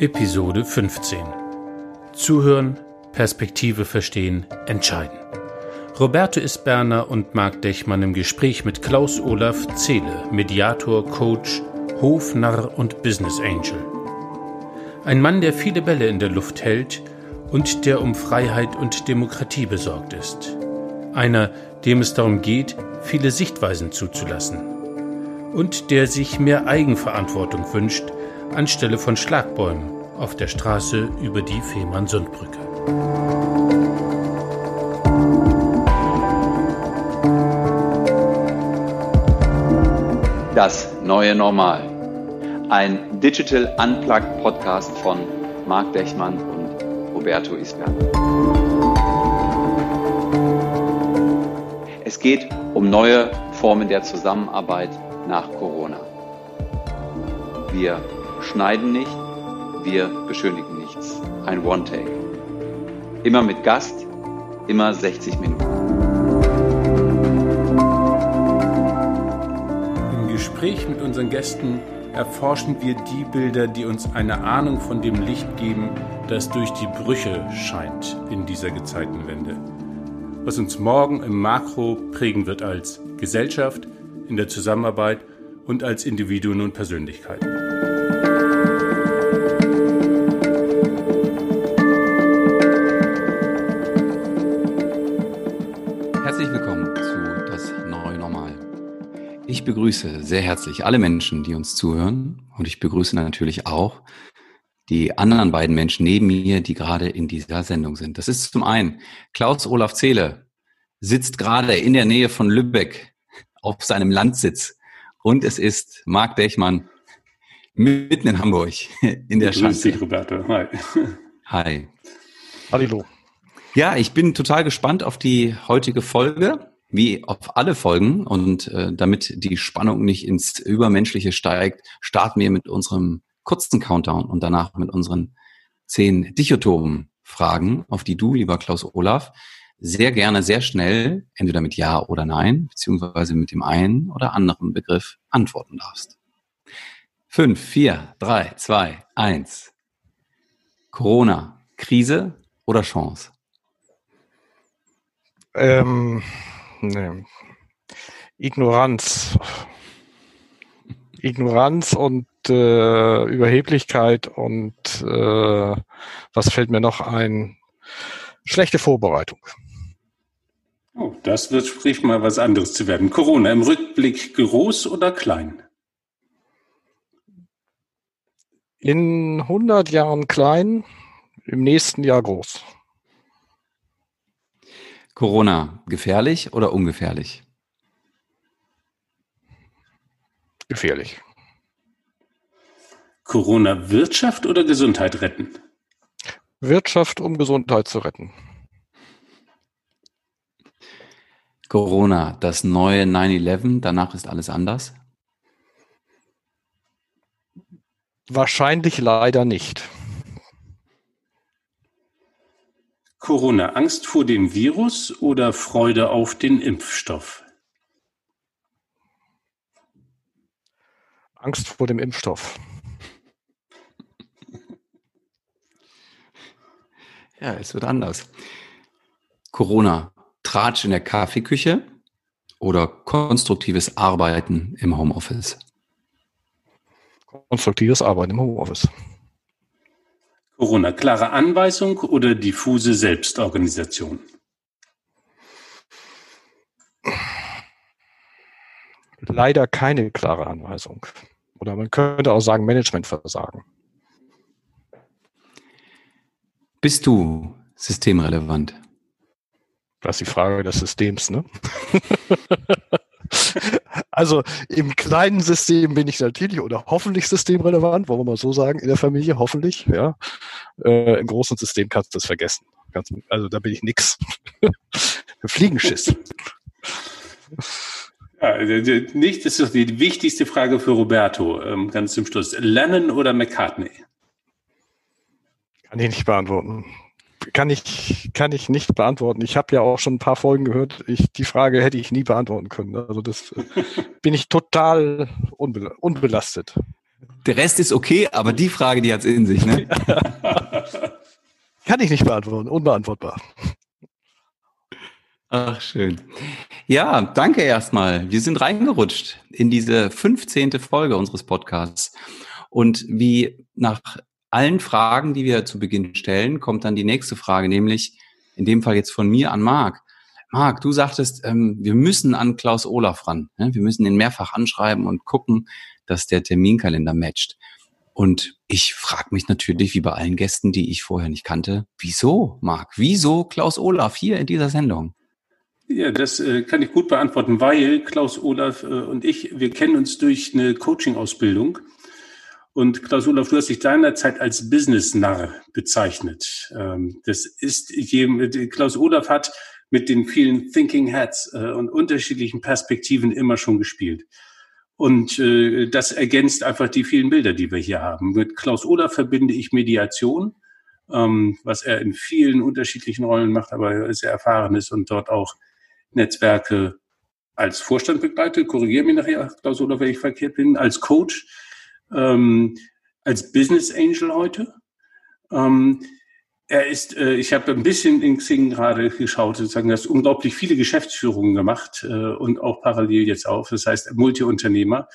Episode 15. Zuhören, Perspektive verstehen, entscheiden. Roberto Isberner und Marc Dechmann im Gespräch mit Klaus Olaf Zehle, Mediator, Coach, Hofnarr und Business Angel. Ein Mann, der viele Bälle in der Luft hält und der um Freiheit und Demokratie besorgt ist. Einer, dem es darum geht, viele Sichtweisen zuzulassen. Und der sich mehr Eigenverantwortung wünscht, anstelle von Schlagbäumen auf der Straße über die Fehmarnsundbrücke. Das neue Normal. Ein Digital Unplugged Podcast von Marc Dechmann und Roberto Isbern. Es geht um neue Formen der Zusammenarbeit nach Corona. Wir schneiden nicht, wir beschönigen nichts. Ein One-Take. Immer mit Gast, immer 60 Minuten. Im Gespräch mit unseren Gästen erforschen wir die Bilder, die uns eine Ahnung von dem Licht geben, das durch die Brüche scheint in dieser Gezeitenwende. Was uns morgen im Makro prägen wird als Gesellschaft, in der Zusammenarbeit und als Individuen und Persönlichkeiten. Ich begrüße sehr herzlich alle Menschen, die uns zuhören. Und ich begrüße natürlich auch die anderen beiden Menschen neben mir, die gerade in dieser Sendung sind. Das ist zum einen Klaus Olaf Zehle, sitzt gerade in der Nähe von Lübeck auf seinem Landsitz. Und es ist Marc Dechmann mitten in Hamburg in der Grüß dich, Roberto. Hi. Hi. Hallo. Ja, ich bin total gespannt auf die heutige Folge wie auf alle Folgen und äh, damit die Spannung nicht ins Übermenschliche steigt, starten wir mit unserem kurzen Countdown und danach mit unseren zehn dichotomen Fragen, auf die du, lieber Klaus Olaf, sehr gerne, sehr schnell, entweder mit Ja oder Nein, beziehungsweise mit dem einen oder anderen Begriff antworten darfst. Fünf, vier, drei, zwei, eins. Corona, Krise oder Chance? Ähm, nee. Ignoranz. Ignoranz und äh, Überheblichkeit und äh, was fällt mir noch ein? Schlechte Vorbereitung. Oh, das wird sprich mal was anderes zu werden. Corona im Rückblick groß oder klein? In 100 Jahren klein, im nächsten Jahr groß. Corona, gefährlich oder ungefährlich? Gefährlich. Corona Wirtschaft oder Gesundheit retten? Wirtschaft, um Gesundheit zu retten. Corona, das neue 9-11, danach ist alles anders? Wahrscheinlich leider nicht. Corona, Angst vor dem Virus oder Freude auf den Impfstoff? Angst vor dem Impfstoff. Ja, es wird anders. Corona, Tratsch in der Kaffeeküche oder konstruktives Arbeiten im Homeoffice? Konstruktives Arbeiten im Homeoffice. Corona, klare Anweisung oder diffuse Selbstorganisation? Leider keine klare Anweisung. Oder man könnte auch sagen Managementversagen. Bist du systemrelevant? Das ist die Frage des Systems, ne? Also im kleinen System bin ich natürlich oder hoffentlich systemrelevant, wollen wir mal so sagen, in der Familie, hoffentlich, ja. Äh, Im großen System kannst du das vergessen. Also da bin ich nix. Fliegenschiss. Ja, nicht, das ist doch die wichtigste Frage für Roberto, ähm, ganz zum Schluss. Lennon oder McCartney? Kann ich nicht beantworten kann ich, kann ich nicht beantworten. Ich habe ja auch schon ein paar Folgen gehört. Ich, die Frage hätte ich nie beantworten können. Also das bin ich total unbe unbelastet. Der Rest ist okay, aber die Frage, die hat es in sich, ne? Kann ich nicht beantworten, unbeantwortbar. Ach, schön. Ja, danke erstmal. Wir sind reingerutscht in diese 15. Folge unseres Podcasts. Und wie nach allen Fragen, die wir zu Beginn stellen, kommt dann die nächste Frage, nämlich in dem Fall jetzt von mir an Marc. Marc, du sagtest, ähm, wir müssen an Klaus Olaf ran. Ne? Wir müssen ihn mehrfach anschreiben und gucken, dass der Terminkalender matcht. Und ich frage mich natürlich, wie bei allen Gästen, die ich vorher nicht kannte, wieso, Marc? Wieso Klaus Olaf hier in dieser Sendung? Ja, das äh, kann ich gut beantworten, weil Klaus Olaf äh, und ich, wir kennen uns durch eine Coaching-Ausbildung. Und Klaus Olaf, du hast dich seinerzeit als Business-Narr bezeichnet. Ähm, das ist, Klaus Olaf hat mit den vielen Thinking Hats äh, und unterschiedlichen Perspektiven immer schon gespielt. Und äh, das ergänzt einfach die vielen Bilder, die wir hier haben. Mit Klaus Olaf verbinde ich Mediation, ähm, was er in vielen unterschiedlichen Rollen macht, aber sehr erfahren ist und dort auch Netzwerke als Vorstand begleitet. Korrigiere mich nachher, Klaus Olaf, wenn ich verkehrt bin, als Coach, ähm, als Business Angel heute. Ähm, er ist, äh, ich habe ein bisschen in Xing gerade geschaut, sozusagen, er hat unglaublich viele Geschäftsführungen gemacht äh, und auch parallel jetzt auf. Das heißt, Multiunternehmer.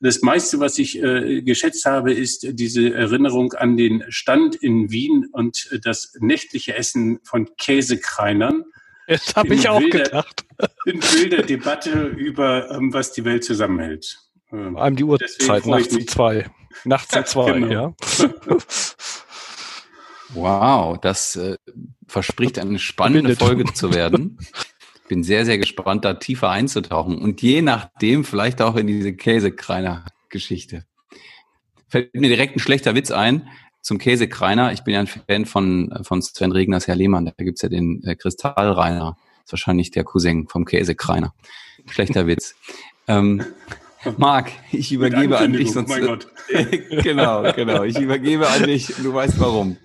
Das meiste, was ich äh, geschätzt habe, ist diese Erinnerung an den Stand in Wien und das nächtliche Essen von Käsekreinern. Das habe ich auch wilder, gedacht. In wilder Debatte über, ähm, was die Welt zusammenhält. Ähm, Vor allem die Uhrzeit, nachts um zwei. Nachts um zwei, genau. ja. Wow, das äh, verspricht eine spannende Folge zu werden. Bin sehr, sehr gespannt, da tiefer einzutauchen und je nachdem vielleicht auch in diese Käsekreiner-Geschichte. Fällt mir direkt ein schlechter Witz ein zum Käsekreiner. Ich bin ja ein Fan von, von Sven Regners Herr Lehmann. Da gibt's ja den äh, Kristallreiner. Das ist wahrscheinlich der Cousin vom Käsekreiner. Schlechter Witz. Ähm, Marc, ich übergebe an dich. Sonst, mein Gott. genau, genau. Ich übergebe an dich. Du weißt warum.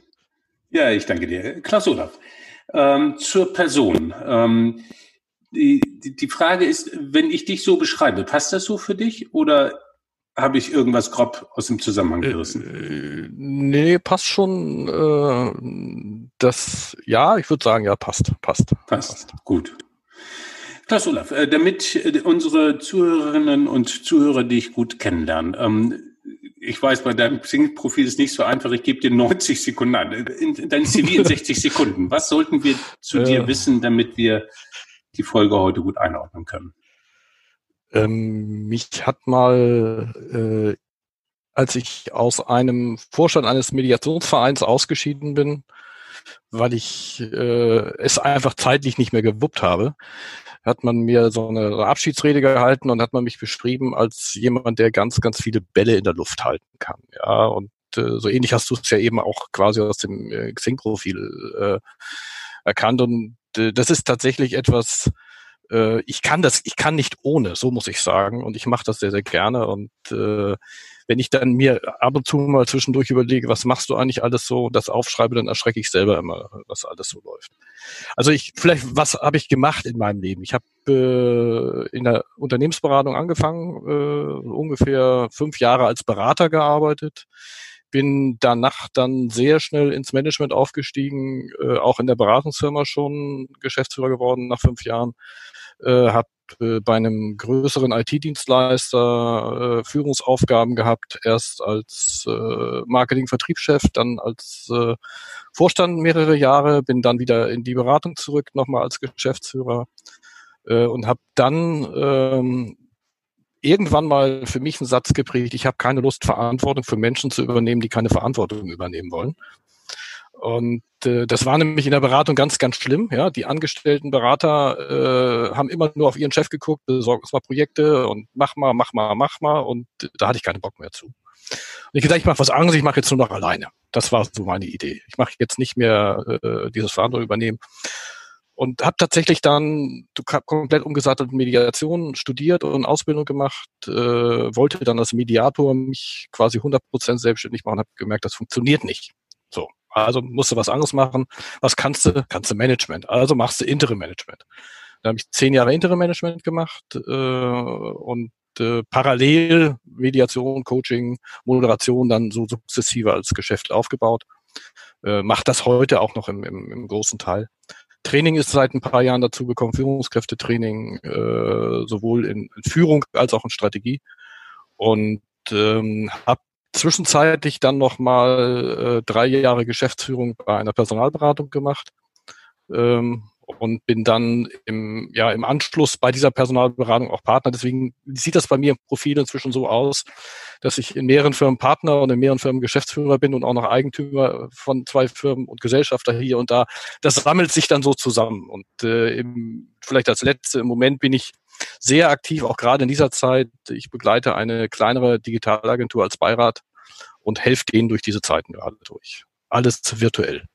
Ja, ich danke dir. Klaus Olaf, ähm, zur Person. Ähm, die, die, die Frage ist, wenn ich dich so beschreibe, passt das so für dich oder habe ich irgendwas grob aus dem Zusammenhang äh, gerissen? Äh, nee, passt schon. Äh, das, ja, ich würde sagen, ja, passt, passt. Passt, passt. gut. Klaus Olaf, äh, damit äh, unsere Zuhörerinnen und Zuhörer dich gut kennenlernen, ähm, ich weiß, bei deinem Xing-Profil ist nicht so einfach. Ich gebe dir 90 Sekunden an. In, dein CV in 60 Sekunden. Was sollten wir zu äh, dir wissen, damit wir die Folge heute gut einordnen können? Ähm, mich hat mal, äh, als ich aus einem Vorstand eines Mediationsvereins ausgeschieden bin, weil ich äh, es einfach zeitlich nicht mehr gewuppt habe, hat man mir so eine Abschiedsrede gehalten und hat man mich beschrieben als jemand, der ganz, ganz viele Bälle in der Luft halten kann. Ja, und äh, so ähnlich hast du es ja eben auch quasi aus dem äh, Xing-Profil äh, erkannt. Und äh, das ist tatsächlich etwas, äh, ich kann das, ich kann nicht ohne, so muss ich sagen. Und ich mache das sehr, sehr gerne. Und äh, wenn ich dann mir ab und zu mal zwischendurch überlege, was machst du eigentlich alles so, das aufschreibe, dann erschrecke ich selber immer, was alles so läuft. Also ich, vielleicht, was habe ich gemacht in meinem Leben? Ich habe äh, in der Unternehmensberatung angefangen, äh, ungefähr fünf Jahre als Berater gearbeitet bin danach dann sehr schnell ins Management aufgestiegen, äh, auch in der Beratungsfirma schon Geschäftsführer geworden nach fünf Jahren, äh, habe äh, bei einem größeren IT-Dienstleister äh, Führungsaufgaben gehabt, erst als äh, Marketing-Vertriebschef, dann als äh, Vorstand mehrere Jahre, bin dann wieder in die Beratung zurück, nochmal als Geschäftsführer äh, und habe dann ähm, irgendwann mal für mich einen Satz geprägt, ich habe keine Lust, Verantwortung für Menschen zu übernehmen, die keine Verantwortung übernehmen wollen. Und äh, das war nämlich in der Beratung ganz, ganz schlimm. Ja, die angestellten Berater äh, haben immer nur auf ihren Chef geguckt, besorgt uns mal Projekte und mach mal, mach mal, mach mal. Und da hatte ich keinen Bock mehr zu. Und ich gesagt, ich mache was anderes, ich mache jetzt nur noch alleine. Das war so meine Idee. Ich mache jetzt nicht mehr äh, dieses Verantwortung übernehmen. Und habe tatsächlich dann komplett umgesattelt Mediation studiert und Ausbildung gemacht, äh, wollte dann als Mediator mich quasi 100% selbstständig machen, habe gemerkt, das funktioniert nicht. So, also musst du was anderes machen. Was kannst du? Kannst du Management. Also machst du Interim Management. Da habe ich zehn Jahre Interim Management gemacht äh, und äh, parallel Mediation, Coaching, Moderation dann so sukzessive als Geschäft aufgebaut. Äh, macht das heute auch noch im, im, im großen Teil. Training ist seit ein paar Jahren dazugekommen, Führungskräftetraining, äh, sowohl in, Führung als auch in Strategie. Und ähm, habe zwischenzeitlich dann nochmal äh, drei Jahre Geschäftsführung bei einer Personalberatung gemacht. Ähm, und bin dann im, ja, im Anschluss bei dieser Personalberatung auch Partner. Deswegen sieht das bei mir im Profil inzwischen so aus, dass ich in mehreren Firmen Partner und in mehreren Firmen Geschäftsführer bin und auch noch Eigentümer von zwei Firmen und Gesellschafter hier und da. Das sammelt sich dann so zusammen. Und äh, im, vielleicht als letzte, im Moment bin ich sehr aktiv, auch gerade in dieser Zeit. Ich begleite eine kleinere Digitalagentur als Beirat und helfe denen durch diese Zeiten gerade durch. Alles virtuell.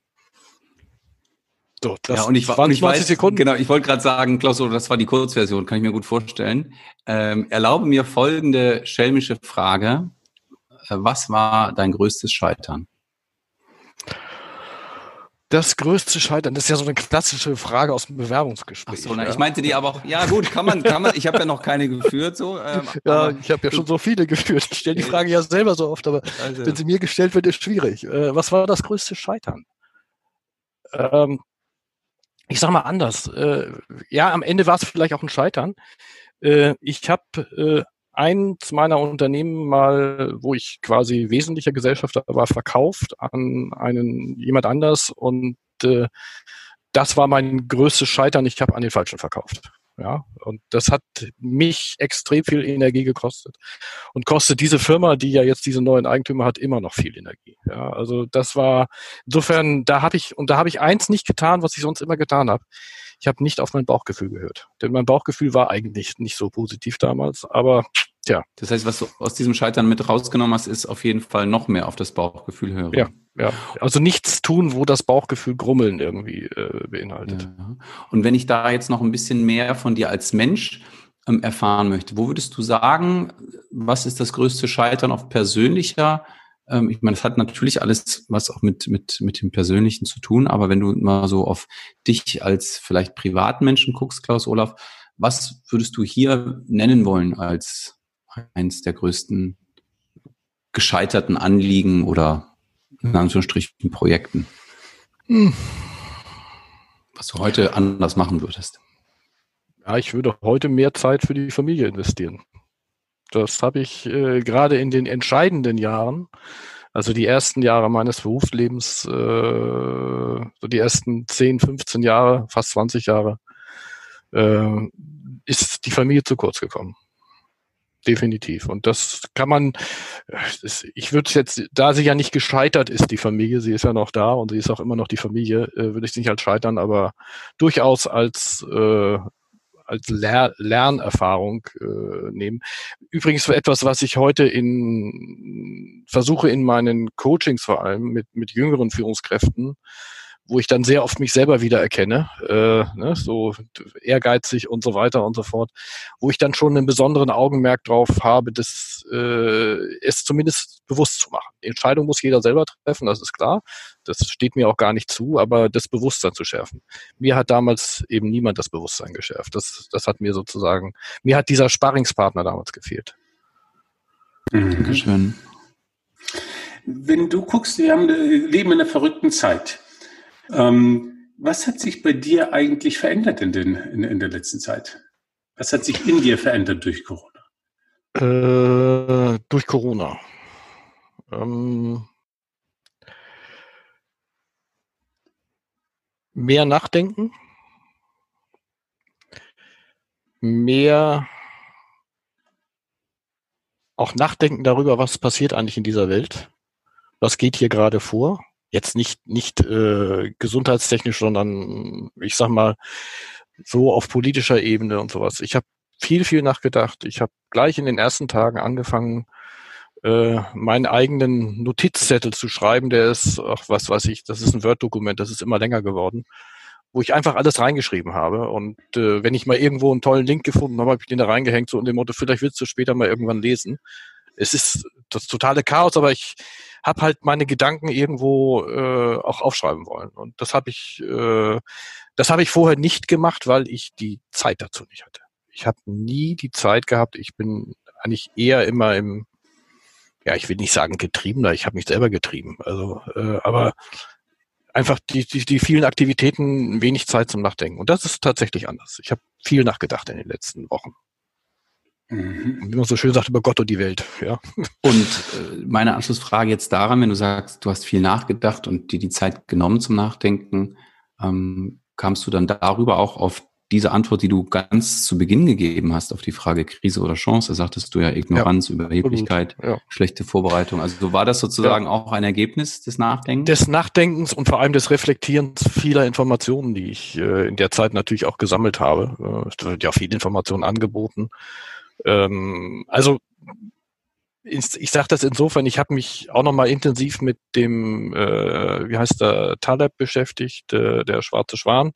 So, das ja, und ich, waren ich weiß, Sekunden. Genau, ich wollte gerade sagen, Klaus, das war die Kurzversion, kann ich mir gut vorstellen. Ähm, erlaube mir folgende schelmische Frage. Äh, was war dein größtes Scheitern? Das größte Scheitern, das ist ja so eine klassische Frage aus dem Bewerbungsgespräch. Ach so, na, ja. ich meinte die aber auch, ja gut, kann man, kann man, ich habe ja noch keine geführt, so. Ähm, ja, ich habe ja schon so viele geführt. Ich stelle die Frage ja selber so oft, aber also. wenn sie mir gestellt wird, ist schwierig. Äh, was war das größte Scheitern? Ähm, ich sag mal anders. Äh, ja, am Ende war es vielleicht auch ein Scheitern. Äh, ich habe äh, eins meiner Unternehmen mal, wo ich quasi wesentlicher Gesellschafter war, verkauft an einen jemand anders und äh, das war mein größtes Scheitern. Ich habe an den Falschen verkauft. Ja, und das hat mich extrem viel Energie gekostet und kostet diese Firma, die ja jetzt diese neuen Eigentümer hat, immer noch viel Energie. Ja, also das war insofern, da habe ich und da habe ich eins nicht getan, was ich sonst immer getan habe. Ich habe nicht auf mein Bauchgefühl gehört, denn mein Bauchgefühl war eigentlich nicht so positiv damals, aber Tja. Das heißt, was du aus diesem Scheitern mit rausgenommen hast, ist auf jeden Fall noch mehr auf das Bauchgefühl hören. Ja, ja. Also nichts tun, wo das Bauchgefühl Grummeln irgendwie äh, beinhaltet. Ja. Und wenn ich da jetzt noch ein bisschen mehr von dir als Mensch ähm, erfahren möchte, wo würdest du sagen, was ist das größte Scheitern auf persönlicher ähm, ich meine, das hat natürlich alles was auch mit, mit, mit dem Persönlichen zu tun, aber wenn du mal so auf dich als vielleicht Privatmenschen guckst, Klaus Olaf, was würdest du hier nennen wollen als eins der größten gescheiterten Anliegen oder in Anführungsstrichen Projekten? Hm. Was du heute anders machen würdest? Ja, ich würde heute mehr Zeit für die Familie investieren. Das habe ich äh, gerade in den entscheidenden Jahren, also die ersten Jahre meines Berufslebens, äh, so die ersten 10, 15 Jahre, fast 20 Jahre, äh, ist die Familie zu kurz gekommen definitiv. Und das kann man, ich würde jetzt, da sie ja nicht gescheitert ist, die Familie, sie ist ja noch da und sie ist auch immer noch die Familie, äh, würde ich sie nicht als scheitern, aber durchaus als äh, als Ler Lernerfahrung äh, nehmen. Übrigens für etwas, was ich heute in versuche in meinen Coachings vor allem mit mit jüngeren Führungskräften wo ich dann sehr oft mich selber wieder erkenne, äh, ne, so ehrgeizig und so weiter und so fort, wo ich dann schon einen besonderen Augenmerk drauf habe, das äh, es zumindest bewusst zu machen. Die Entscheidung muss jeder selber treffen, das ist klar. Das steht mir auch gar nicht zu, aber das Bewusstsein zu schärfen. Mir hat damals eben niemand das Bewusstsein geschärft. Das, das hat mir sozusagen, mir hat dieser Sparringspartner damals gefehlt. Mhm. Dankeschön. Wenn du guckst, wir haben, leben in einer verrückten Zeit. Ähm, was hat sich bei dir eigentlich verändert in, den, in, in, der letzten Zeit? Was hat sich in dir verändert durch Corona? Äh, durch Corona. Ähm, mehr nachdenken, mehr auch nachdenken darüber, was passiert eigentlich in dieser Welt, was geht hier gerade vor, jetzt nicht nicht äh, gesundheitstechnisch, sondern ich sag mal so auf politischer Ebene und sowas. Ich habe viel viel nachgedacht. Ich habe gleich in den ersten Tagen angefangen, äh, meinen eigenen Notizzettel zu schreiben. Der ist, ach was weiß ich, das ist ein Word-Dokument, das ist immer länger geworden, wo ich einfach alles reingeschrieben habe. Und äh, wenn ich mal irgendwo einen tollen Link gefunden habe, habe ich den da reingehängt, so in dem Motto, vielleicht willst du später mal irgendwann lesen. Es ist das totale Chaos, aber ich habe halt meine Gedanken irgendwo äh, auch aufschreiben wollen. Und das habe ich, äh, das habe ich vorher nicht gemacht, weil ich die Zeit dazu nicht hatte. Ich habe nie die Zeit gehabt. Ich bin eigentlich eher immer im, ja, ich will nicht sagen getriebener, ich habe mich selber getrieben. Also, äh, aber einfach die, die, die vielen Aktivitäten wenig Zeit zum Nachdenken. Und das ist tatsächlich anders. Ich habe viel nachgedacht in den letzten Wochen. Mhm. Wie man so schön sagt, über Gott und die Welt, ja. Und äh, meine Anschlussfrage jetzt daran, wenn du sagst, du hast viel nachgedacht und dir die Zeit genommen zum Nachdenken, ähm, kamst du dann darüber auch auf diese Antwort, die du ganz zu Beginn gegeben hast auf die Frage Krise oder Chance, da sagtest du ja Ignoranz, ja, Überheblichkeit, ja. schlechte Vorbereitung. Also war das sozusagen ja. auch ein Ergebnis des Nachdenkens? Des Nachdenkens und vor allem des Reflektierens vieler Informationen, die ich äh, in der Zeit natürlich auch gesammelt habe. Äh, es wird ja viele Informationen angeboten. Ähm, also ich sage das insofern, ich habe mich auch nochmal intensiv mit dem, äh, wie heißt der, Taleb beschäftigt, äh, der schwarze Schwan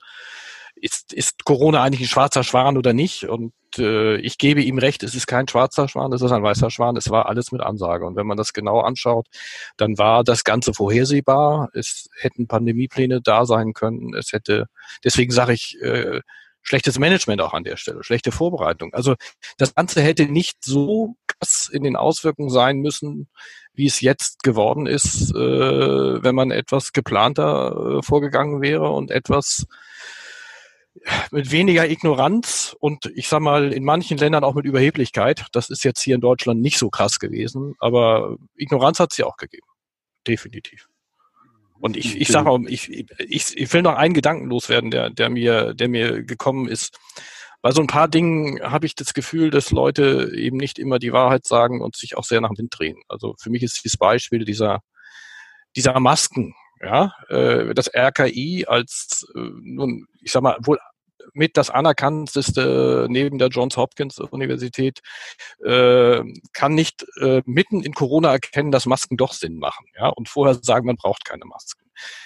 ist, ist Corona eigentlich ein schwarzer Schwan oder nicht? Und äh, ich gebe ihm recht, es ist kein schwarzer Schwan, es ist ein weißer Schwan, es war alles mit Ansage. Und wenn man das genau anschaut, dann war das Ganze vorhersehbar, es hätten Pandemiepläne da sein können, es hätte, deswegen sage ich, äh, schlechtes Management auch an der Stelle, schlechte Vorbereitung. Also das Ganze hätte nicht so krass in den Auswirkungen sein müssen, wie es jetzt geworden ist, äh, wenn man etwas geplanter äh, vorgegangen wäre und etwas mit weniger Ignoranz und ich sag mal in manchen Ländern auch mit Überheblichkeit. Das ist jetzt hier in Deutschland nicht so krass gewesen, aber Ignoranz hat es ja auch gegeben. Definitiv. Und ich, ich sage auch, ich, ich, ich will noch einen Gedanken loswerden, der, der mir, der mir gekommen ist. Bei so ein paar Dingen habe ich das Gefühl, dass Leute eben nicht immer die Wahrheit sagen und sich auch sehr nach dem Wind drehen. Also für mich ist dieses Beispiel dieser, dieser Masken, ja, äh, das RKI als äh, nun, ich sag mal, wohl mit das anerkannteste neben der Johns Hopkins Universität äh, kann nicht äh, mitten in Corona erkennen, dass Masken doch Sinn machen, ja, und vorher sagen, man braucht keine Masken.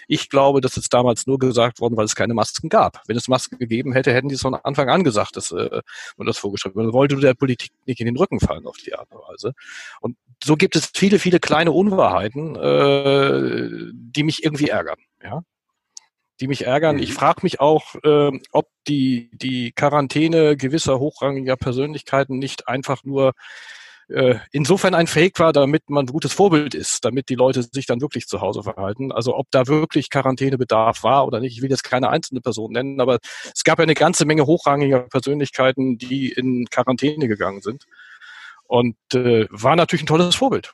Ich glaube, das ist damals nur gesagt worden, weil es keine Masken gab. Wenn es Masken gegeben hätte, hätten die es von Anfang an gesagt, dass äh, man das vorgeschrieben. Man wollte der Politik nicht in den Rücken fallen auf die Art und Weise. Und so gibt es viele, viele kleine Unwahrheiten, äh, die mich irgendwie ärgern. Ja? Die mich ärgern. Ich mhm. frage mich auch, äh, ob die, die Quarantäne gewisser hochrangiger Persönlichkeiten nicht einfach nur äh, insofern ein Fake war, damit man ein gutes Vorbild ist, damit die Leute sich dann wirklich zu Hause verhalten. Also ob da wirklich Quarantänebedarf war oder nicht. Ich will jetzt keine einzelne Person nennen, aber es gab ja eine ganze Menge hochrangiger Persönlichkeiten, die in Quarantäne gegangen sind. Und äh, war natürlich ein tolles Vorbild.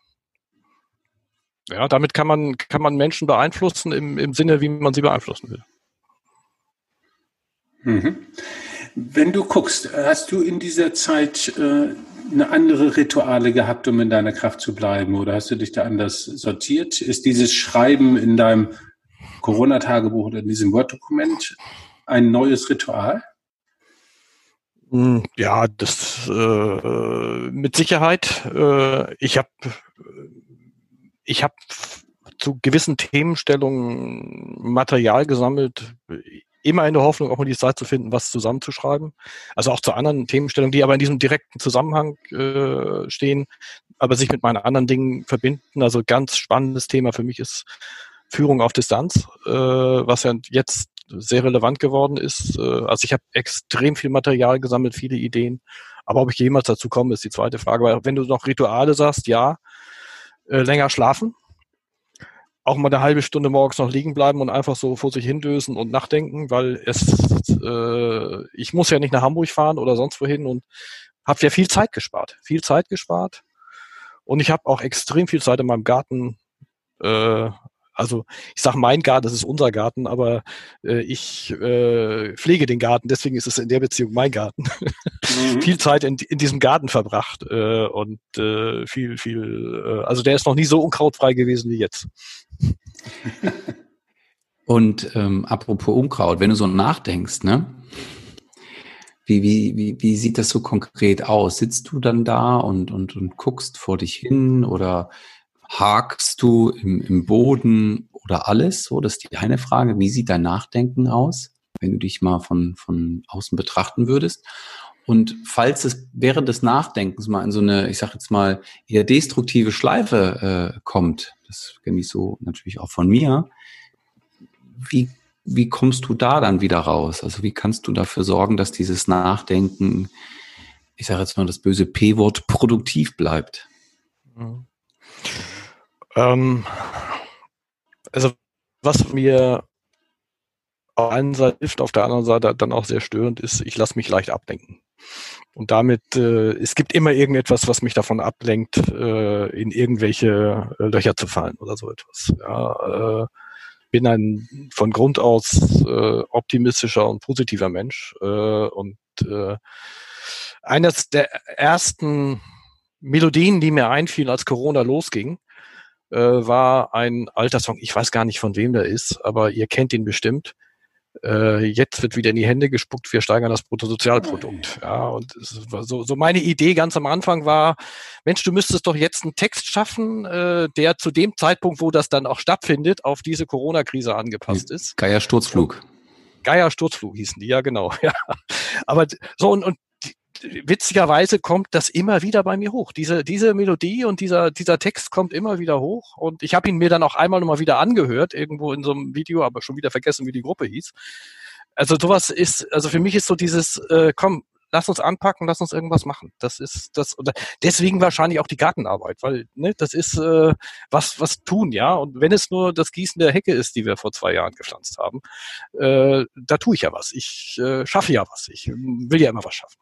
Ja, damit kann man, kann man Menschen beeinflussen im, im Sinne, wie man sie beeinflussen will. Mhm. Wenn du guckst, hast du in dieser Zeit äh, eine andere Rituale gehabt, um in deiner Kraft zu bleiben? Oder hast du dich da anders sortiert? Ist dieses Schreiben in deinem Corona-Tagebuch oder in diesem Word-Dokument ein neues Ritual? Hm, ja, das äh, mit Sicherheit. Äh, ich habe ich habe zu gewissen Themenstellungen Material gesammelt, immer in der Hoffnung, auch mal die Zeit zu finden, was zusammenzuschreiben. Also auch zu anderen Themenstellungen, die aber in diesem direkten Zusammenhang äh, stehen, aber sich mit meinen anderen Dingen verbinden. Also ganz spannendes Thema für mich ist Führung auf Distanz, äh, was ja jetzt sehr relevant geworden ist. Äh, also ich habe extrem viel Material gesammelt, viele Ideen. Aber ob ich jemals dazu komme, ist die zweite Frage. Weil wenn du noch Rituale sagst, ja, äh, länger schlafen. Auch mal eine halbe Stunde morgens noch liegen bleiben und einfach so vor sich hindösen und nachdenken, weil es, äh, ich muss ja nicht nach Hamburg fahren oder sonst wohin und habe ja viel Zeit gespart. Viel Zeit gespart. Und ich habe auch extrem viel Zeit in meinem Garten äh, also ich sage mein Garten, das ist unser Garten, aber äh, ich äh, pflege den Garten, deswegen ist es in der Beziehung mein Garten. Mhm. viel Zeit in, in diesem Garten verbracht äh, und äh, viel, viel, äh, also der ist noch nie so unkrautfrei gewesen wie jetzt. und ähm, apropos Unkraut, wenn du so nachdenkst, ne? Wie, wie, wie, wie sieht das so konkret aus? Sitzt du dann da und, und, und guckst vor dich hin oder hakst du im, im Boden oder alles? So, das ist die eine Frage. Wie sieht dein Nachdenken aus, wenn du dich mal von, von außen betrachten würdest? Und falls es während des Nachdenkens mal in so eine, ich sag jetzt mal, eher destruktive Schleife äh, kommt, das kenne ich so natürlich auch von mir, wie, wie kommst du da dann wieder raus? Also wie kannst du dafür sorgen, dass dieses Nachdenken ich sage jetzt mal das böse P-Wort, produktiv bleibt? Mhm. Ähm, also was mir auf der einen Seite hilft, auf der anderen Seite dann auch sehr störend ist, ich lasse mich leicht ablenken. Und damit, äh, es gibt immer irgendetwas, was mich davon ablenkt, äh, in irgendwelche äh, Löcher zu fallen oder so etwas. Ja, äh, bin ein von Grund aus äh, optimistischer und positiver Mensch. Äh, und äh, eines der ersten Melodien, die mir einfielen, als Corona losging, äh, war ein alter Song. Ich weiß gar nicht, von wem der ist, aber ihr kennt ihn bestimmt äh, jetzt wird wieder in die Hände gespuckt, wir steigern das Bruttosozialprodukt. Ja, und so, so meine Idee ganz am Anfang war, Mensch, du müsstest doch jetzt einen Text schaffen, äh, der zu dem Zeitpunkt, wo das dann auch stattfindet, auf diese Corona-Krise angepasst ist. Geier Sturzflug. Geier Sturzflug hießen die, ja genau. Ja. Aber so und, und witzigerweise kommt das immer wieder bei mir hoch. Diese, diese Melodie und dieser, dieser Text kommt immer wieder hoch. Und ich habe ihn mir dann auch einmal nochmal wieder angehört, irgendwo in so einem Video, aber schon wieder vergessen, wie die Gruppe hieß. Also sowas ist, also für mich ist so dieses, äh, komm, lass uns anpacken, lass uns irgendwas machen. Das ist das und deswegen wahrscheinlich auch die Gartenarbeit, weil ne, das ist äh, was was tun, ja. Und wenn es nur das Gießen der Hecke ist, die wir vor zwei Jahren gepflanzt haben, äh, da tue ich ja was. Ich äh, schaffe ja was. Ich will ja immer was schaffen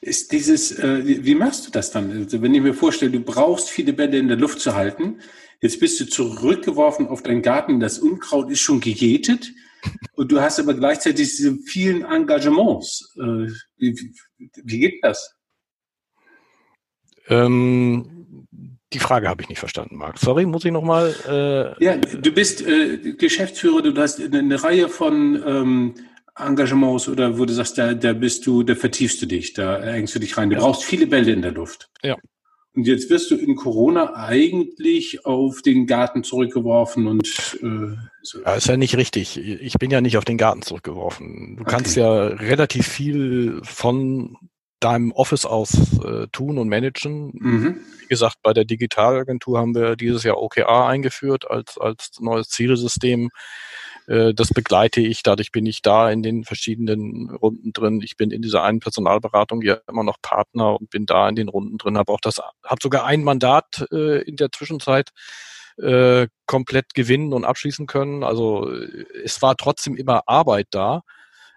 ist dieses, äh, wie machst du das dann? Also wenn ich mir vorstelle, du brauchst viele Bälle in der Luft zu halten, jetzt bist du zurückgeworfen auf deinen Garten, das Unkraut ist schon gejätet und du hast aber gleichzeitig diese vielen Engagements. Äh, wie, wie geht das? Ähm, die Frage habe ich nicht verstanden, Marc. Sorry, muss ich nochmal. Äh, ja, du bist äh, Geschäftsführer, du hast eine, eine Reihe von ähm, Engagements oder wo du sagst, da, da bist du, da vertiefst du dich, da hängst du dich rein. Du ja. brauchst viele Bälle in der Luft. Ja. Und jetzt wirst du in Corona eigentlich auf den Garten zurückgeworfen und äh, so. ja, ist ja nicht richtig. Ich bin ja nicht auf den Garten zurückgeworfen. Du okay. kannst ja relativ viel von deinem Office aus äh, tun und managen. Mhm. Wie gesagt, bei der Digitalagentur haben wir dieses Jahr OKR eingeführt als, als neues Zielsystem. Äh, das begleite ich, dadurch bin ich da in den verschiedenen Runden drin. Ich bin in dieser einen Personalberatung ja immer noch Partner und bin da in den Runden drin, habe auch das, habe sogar ein Mandat äh, in der Zwischenzeit äh, komplett gewinnen und abschließen können. Also äh, es war trotzdem immer Arbeit da.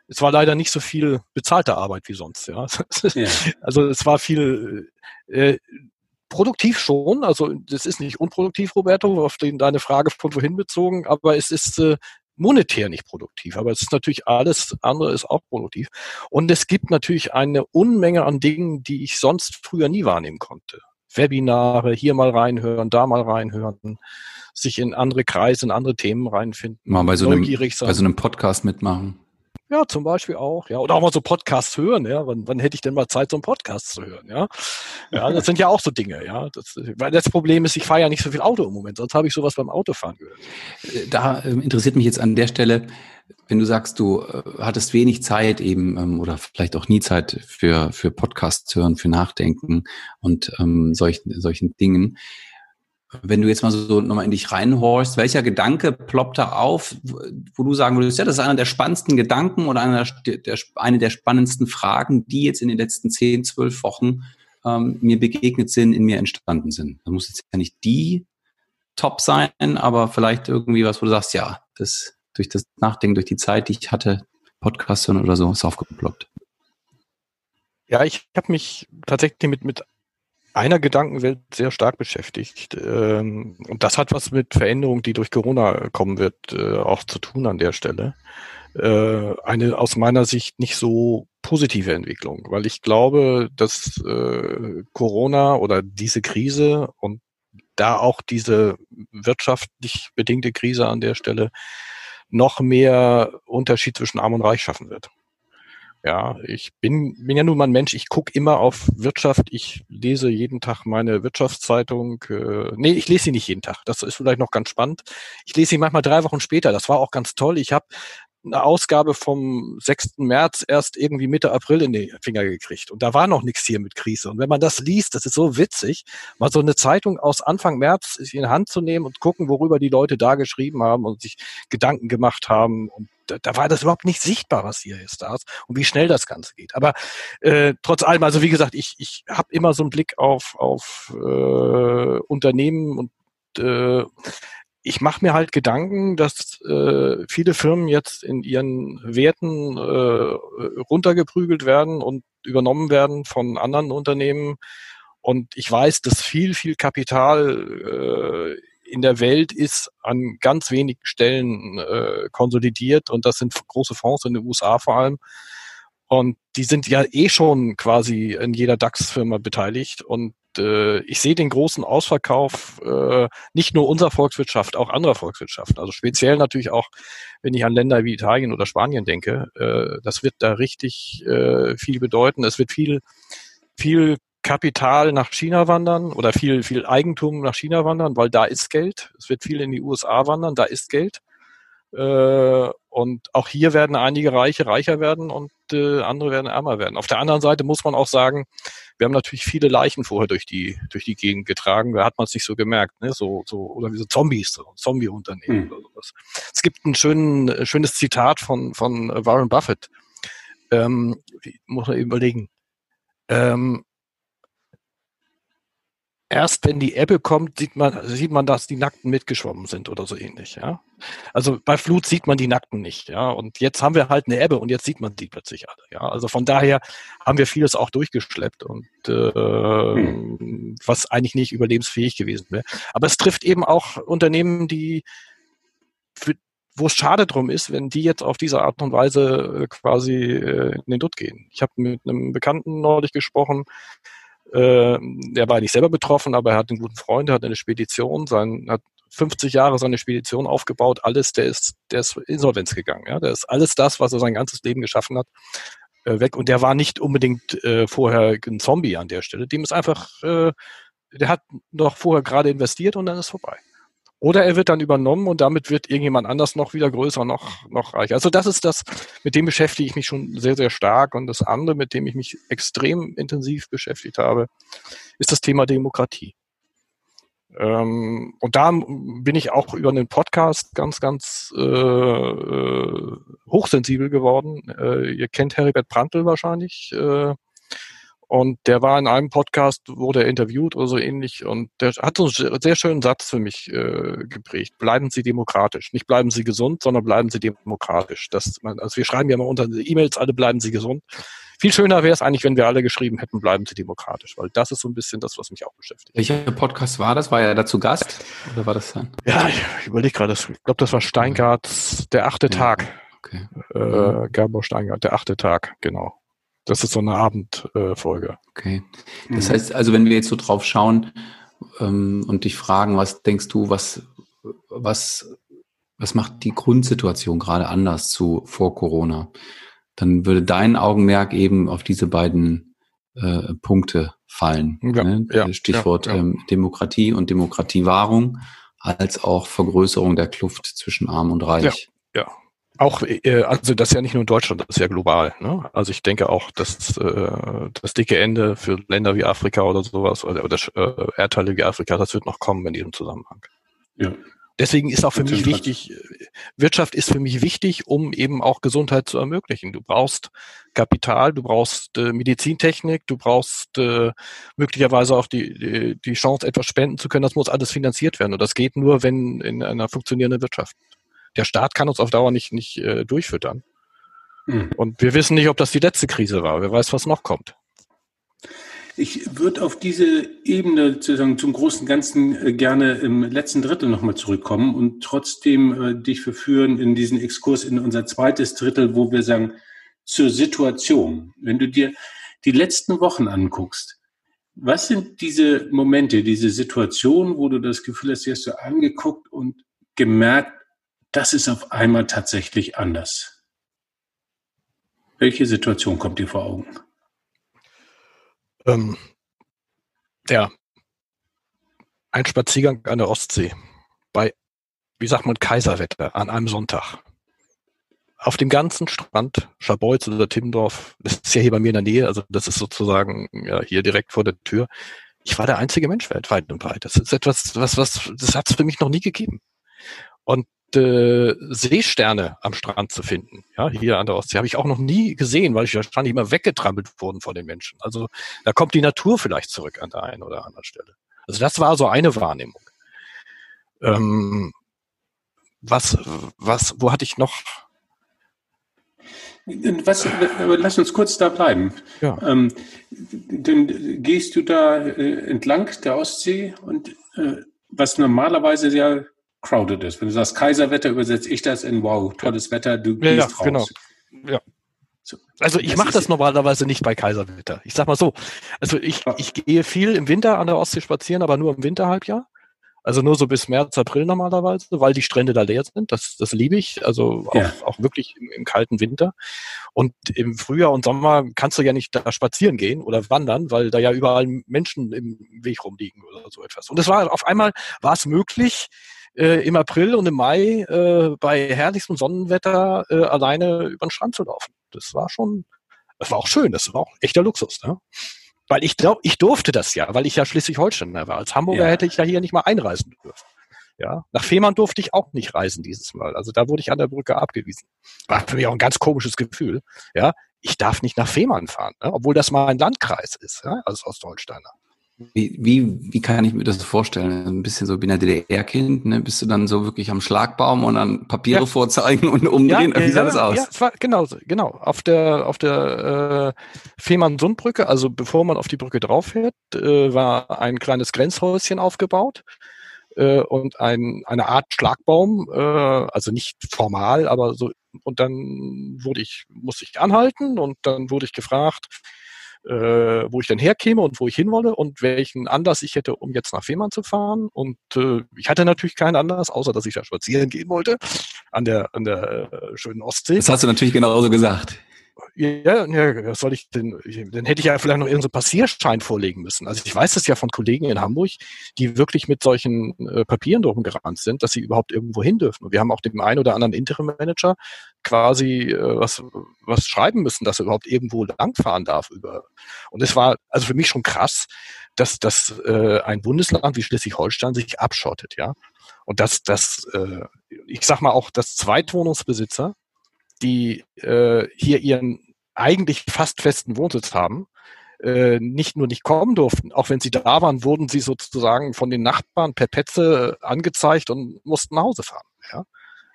Es war leider nicht so viel bezahlte Arbeit wie sonst. Ja. ja. Also es war viel äh, produktiv schon. Also das ist nicht unproduktiv, Roberto, auf den, deine Frage von wohin bezogen, aber es ist äh, monetär nicht produktiv, aber es ist natürlich alles andere ist auch produktiv. Und es gibt natürlich eine Unmenge an Dingen, die ich sonst früher nie wahrnehmen konnte. Webinare, hier mal reinhören, da mal reinhören, sich in andere Kreise, in andere Themen reinfinden. Mal bei so, einem, bei so einem Podcast mitmachen. Ja, zum Beispiel auch, ja. Oder auch mal so Podcasts hören, ja. Wann, wann hätte ich denn mal Zeit, so einen Podcast zu hören, ja? Ja, das sind ja auch so Dinge, ja. Das, weil das Problem ist, ich fahre ja nicht so viel Auto im Moment, sonst habe ich sowas beim Autofahren gehört. Äh, da äh, interessiert mich jetzt an der Stelle, wenn du sagst, du äh, hattest wenig Zeit eben ähm, oder vielleicht auch nie Zeit für, für Podcasts hören, für Nachdenken und ähm, solchen, solchen Dingen. Wenn du jetzt mal so nochmal in dich reinhorchst, welcher Gedanke ploppt da auf, wo du sagen würdest, ja, das ist einer der spannendsten Gedanken oder einer der, eine der spannendsten Fragen, die jetzt in den letzten zehn, zwölf Wochen ähm, mir begegnet sind, in mir entstanden sind. Das muss jetzt ja nicht die Top sein, aber vielleicht irgendwie was, wo du sagst, ja, das durch das Nachdenken, durch die Zeit, die ich hatte, Podcast oder so, ist aufgeploppt. Ja, ich habe mich tatsächlich mit, mit einer Gedankenwelt sehr stark beschäftigt. Ähm, und das hat was mit Veränderung, die durch Corona kommen wird, äh, auch zu tun an der Stelle. Äh, eine aus meiner Sicht nicht so positive Entwicklung, weil ich glaube, dass äh, Corona oder diese Krise und da auch diese wirtschaftlich bedingte Krise an der Stelle noch mehr Unterschied zwischen Arm und Reich schaffen wird. Ja, ich bin, bin ja nun mal ein Mensch, ich gucke immer auf Wirtschaft, ich lese jeden Tag meine Wirtschaftszeitung. Äh, nee, ich lese sie nicht jeden Tag, das ist vielleicht noch ganz spannend. Ich lese sie manchmal drei Wochen später, das war auch ganz toll. Ich habe eine Ausgabe vom 6. März erst irgendwie Mitte April in die Finger gekriegt. Und da war noch nichts hier mit Krise. Und wenn man das liest, das ist so witzig, mal so eine Zeitung aus Anfang März in die Hand zu nehmen und gucken, worüber die Leute da geschrieben haben und sich Gedanken gemacht haben. Und da, da war das überhaupt nicht sichtbar, was hier ist da und wie schnell das Ganze geht. Aber äh, trotz allem, also wie gesagt, ich, ich habe immer so einen Blick auf, auf äh, Unternehmen und äh, ich mache mir halt Gedanken, dass äh, viele Firmen jetzt in ihren Werten äh, runtergeprügelt werden und übernommen werden von anderen Unternehmen. Und ich weiß, dass viel, viel Kapital äh, in der Welt ist an ganz wenigen Stellen äh, konsolidiert und das sind große Fonds in den USA vor allem. Und die sind ja eh schon quasi in jeder DAX-Firma beteiligt und äh, ich sehe den großen Ausverkauf äh, nicht nur unserer Volkswirtschaft, auch anderer Volkswirtschaften. Also speziell natürlich auch, wenn ich an Länder wie Italien oder Spanien denke, äh, das wird da richtig äh, viel bedeuten. Es wird viel, viel Kapital nach China wandern oder viel, viel Eigentum nach China wandern, weil da ist Geld. Es wird viel in die USA wandern, da ist Geld. Äh, und auch hier werden einige Reiche reicher werden und äh, andere werden ärmer werden. Auf der anderen Seite muss man auch sagen, wir haben natürlich viele Leichen vorher durch die durch die Gegend getragen. Da hat man es nicht so gemerkt, ne? So so oder wie so Zombies, so Zombie-Unternehmen hm. oder sowas. Es gibt ein schön, schönes Zitat von von Warren Buffett. Ähm, muss man überlegen. Ähm, erst wenn die Ebbe kommt, sieht man, sieht man, dass die Nackten mitgeschwommen sind oder so ähnlich, ja. Also bei Flut sieht man die Nackten nicht, ja. Und jetzt haben wir halt eine Ebbe und jetzt sieht man die plötzlich alle, ja. Also von daher haben wir vieles auch durchgeschleppt und äh, hm. was eigentlich nicht überlebensfähig gewesen wäre. Aber es trifft eben auch Unternehmen, die für, wo es schade drum ist, wenn die jetzt auf diese Art und Weise äh, quasi äh, in den Dutt gehen. Ich habe mit einem Bekannten neulich gesprochen, äh, der war nicht selber betroffen, aber er hat einen guten Freund, hat eine Spedition, sein, hat 50 Jahre seine Spedition aufgebaut, alles, der ist, der ist Insolvenz gegangen. Ja? Der ist alles das, was er sein ganzes Leben geschaffen hat, äh, weg. Und der war nicht unbedingt äh, vorher ein Zombie an der Stelle. Dem ist einfach, äh, der hat noch vorher gerade investiert und dann ist vorbei. Oder er wird dann übernommen und damit wird irgendjemand anders noch wieder größer, noch, noch reicher. Also das ist das, mit dem beschäftige ich mich schon sehr, sehr stark. Und das andere, mit dem ich mich extrem intensiv beschäftigt habe, ist das Thema Demokratie. Ähm, und da bin ich auch über einen Podcast ganz, ganz äh, äh hochsensibel geworden. Äh, ihr kennt Heribert Prantl wahrscheinlich. Äh, und der war in einem Podcast, wurde er interviewt oder so ähnlich. Und der hat so einen sehr schönen Satz für mich äh, geprägt. Bleiben Sie demokratisch. Nicht bleiben Sie gesund, sondern bleiben Sie demokratisch. Das, also wir schreiben ja immer unter E-Mails, alle bleiben Sie gesund. Viel schöner wäre es eigentlich, wenn wir alle geschrieben hätten, bleiben Sie demokratisch, weil das ist so ein bisschen das, was mich auch beschäftigt. Welcher Podcast war das? War er dazu Gast? Oder war das dann? Ja, ich überlege gerade, ich glaube, das war Steingarts, der achte ja. Tag. Okay. Äh, Gabor Steingart, der achte Tag, genau. Das ist so eine Abendfolge. Äh, okay. Das mhm. heißt, also wenn wir jetzt so drauf schauen ähm, und dich fragen, was denkst du, was, was, was macht die Grundsituation gerade anders zu vor Corona? Dann würde dein Augenmerk eben auf diese beiden äh, Punkte fallen. Ja, ne? ja, Stichwort ja, ähm, Demokratie und Demokratiewahrung als auch Vergrößerung der Kluft zwischen Arm und Reich. Ja, ja auch, äh, also das ist ja nicht nur in Deutschland, das ist ja global. Ne? Also ich denke auch, dass äh, das dicke Ende für Länder wie Afrika oder sowas oder, oder äh, Erdteile wie Afrika, das wird noch kommen in diesem Zusammenhang. Ja. Deswegen ist auch für mich wichtig, Wirtschaft ist für mich wichtig, um eben auch Gesundheit zu ermöglichen. Du brauchst Kapital, du brauchst äh, Medizintechnik, du brauchst äh, möglicherweise auch die, die, die Chance, etwas spenden zu können. Das muss alles finanziert werden. Und das geht nur, wenn in einer funktionierenden Wirtschaft der Staat kann uns auf Dauer nicht, nicht äh, durchfüttern. Hm. Und wir wissen nicht, ob das die letzte Krise war. Wer weiß, was noch kommt. Ich würde auf diese Ebene sozusagen zum großen Ganzen äh, gerne im letzten Drittel nochmal zurückkommen und trotzdem äh, dich verführen in diesen Exkurs in unser zweites Drittel, wo wir sagen, zur Situation. Wenn du dir die letzten Wochen anguckst, was sind diese Momente, diese Situation, wo du das Gefühl hast, die hast du angeguckt und gemerkt, das ist auf einmal tatsächlich anders. Welche Situation kommt dir vor Augen? Ähm, ja, ein Spaziergang an der Ostsee bei, wie sagt man, Kaiserwetter an einem Sonntag. Auf dem ganzen Strand, Scharbeutz oder Timmendorf, das ist ja hier bei mir in der Nähe, also das ist sozusagen ja, hier direkt vor der Tür. Ich war der einzige Mensch weltweit und breit. Das ist etwas, was, was, das hat es für mich noch nie gegeben. Und äh, Seesterne am Strand zu finden. Ja, hier an der Ostsee habe ich auch noch nie gesehen, weil ich wahrscheinlich immer weggetrampelt wurden von den Menschen. Also da kommt die Natur vielleicht zurück an der einen oder anderen Stelle. Also das war so eine Wahrnehmung. Ähm, was, was, wo hatte ich noch? Was, lass uns kurz da bleiben. Ja. Ähm, dann gehst du da äh, entlang der Ostsee und äh, was normalerweise ja crowded ist. Wenn du sagst Kaiserwetter, übersetze ich das in wow, tolles Wetter, du ja, gehst ja, raus. Genau. Ja. So. Also ich mache das normalerweise nicht bei Kaiserwetter. Ich sag mal so. Also ich, ich gehe viel im Winter an der Ostsee spazieren, aber nur im Winterhalbjahr. Also nur so bis März, April normalerweise, weil die Strände da leer sind. Das, das liebe ich. Also auch, ja. auch wirklich im, im, kalten Winter. Und im Frühjahr und Sommer kannst du ja nicht da spazieren gehen oder wandern, weil da ja überall Menschen im Weg rumliegen oder so etwas. Und es war auf einmal war es möglich, äh, im April und im Mai äh, bei herrlichstem Sonnenwetter äh, alleine über den Strand zu laufen. Das war schon, das war auch schön. Das war auch echter Luxus. Ne? Weil ich, ich durfte das ja, weil ich ja Schleswig-Holsteiner war. Als Hamburger ja. hätte ich ja hier nicht mal einreisen dürfen. Ja, nach Fehmarn durfte ich auch nicht reisen dieses Mal. Also da wurde ich an der Brücke abgewiesen. War für mich auch ein ganz komisches Gefühl. Ja, ich darf nicht nach Fehmarn fahren, ne? obwohl das mal ein Landkreis ist, ja, als Ostholsteiner. Wie, wie, wie kann ich mir das vorstellen? Ein bisschen so, bin ein DDR-Kind, ne? bist du dann so wirklich am Schlagbaum und dann Papiere ja. vorzeigen und umdrehen? Ja, wie sah ja, das aus? Ja, genau, genau. Auf der, auf der äh, Fehmarn-Sundbrücke, also bevor man auf die Brücke drauf fährt, äh, war ein kleines Grenzhäuschen aufgebaut äh, und ein, eine Art Schlagbaum, äh, also nicht formal, aber so. Und dann wurde ich, musste ich anhalten und dann wurde ich gefragt, äh, wo ich dann herkäme und wo ich hinwolle und welchen Anlass ich hätte, um jetzt nach Fehmarn zu fahren. Und äh, ich hatte natürlich keinen Anlass, außer dass ich da spazieren gehen wollte an der, an der äh, schönen Ostsee. Das hast du natürlich genauso gesagt. Ja, ja, soll ich denn? Dann hätte ich ja vielleicht noch irgendeinen Passierschein vorlegen müssen. Also ich weiß das ja von Kollegen in Hamburg, die wirklich mit solchen äh, Papieren drum gerannt sind, dass sie überhaupt irgendwo hin dürfen. Und wir haben auch dem einen oder anderen Interim-Manager quasi äh, was, was schreiben müssen, dass er überhaupt irgendwo langfahren darf über. Und es war also für mich schon krass, dass, dass äh, ein Bundesland wie Schleswig-Holstein sich abschottet, ja. Und dass, dass äh, ich sag mal auch, dass Zweitwohnungsbesitzer die äh, hier ihren eigentlich fast festen Wohnsitz haben, äh, nicht nur nicht kommen durften, auch wenn sie da waren, wurden sie sozusagen von den Nachbarn per Petze angezeigt und mussten nach Hause fahren. Ja?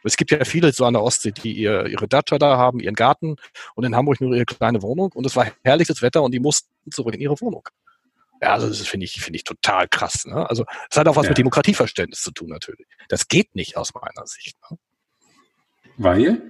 Es gibt ja viele so an der Ostsee, die ihr, ihre Datscha da haben, ihren Garten und in Hamburg nur ihre kleine Wohnung und es war herrliches Wetter und die mussten zurück in ihre Wohnung. Ja, also das finde ich, finde ich total krass. Ne? Also es hat auch was ja. mit Demokratieverständnis zu tun natürlich. Das geht nicht aus meiner Sicht. Ne? Weil?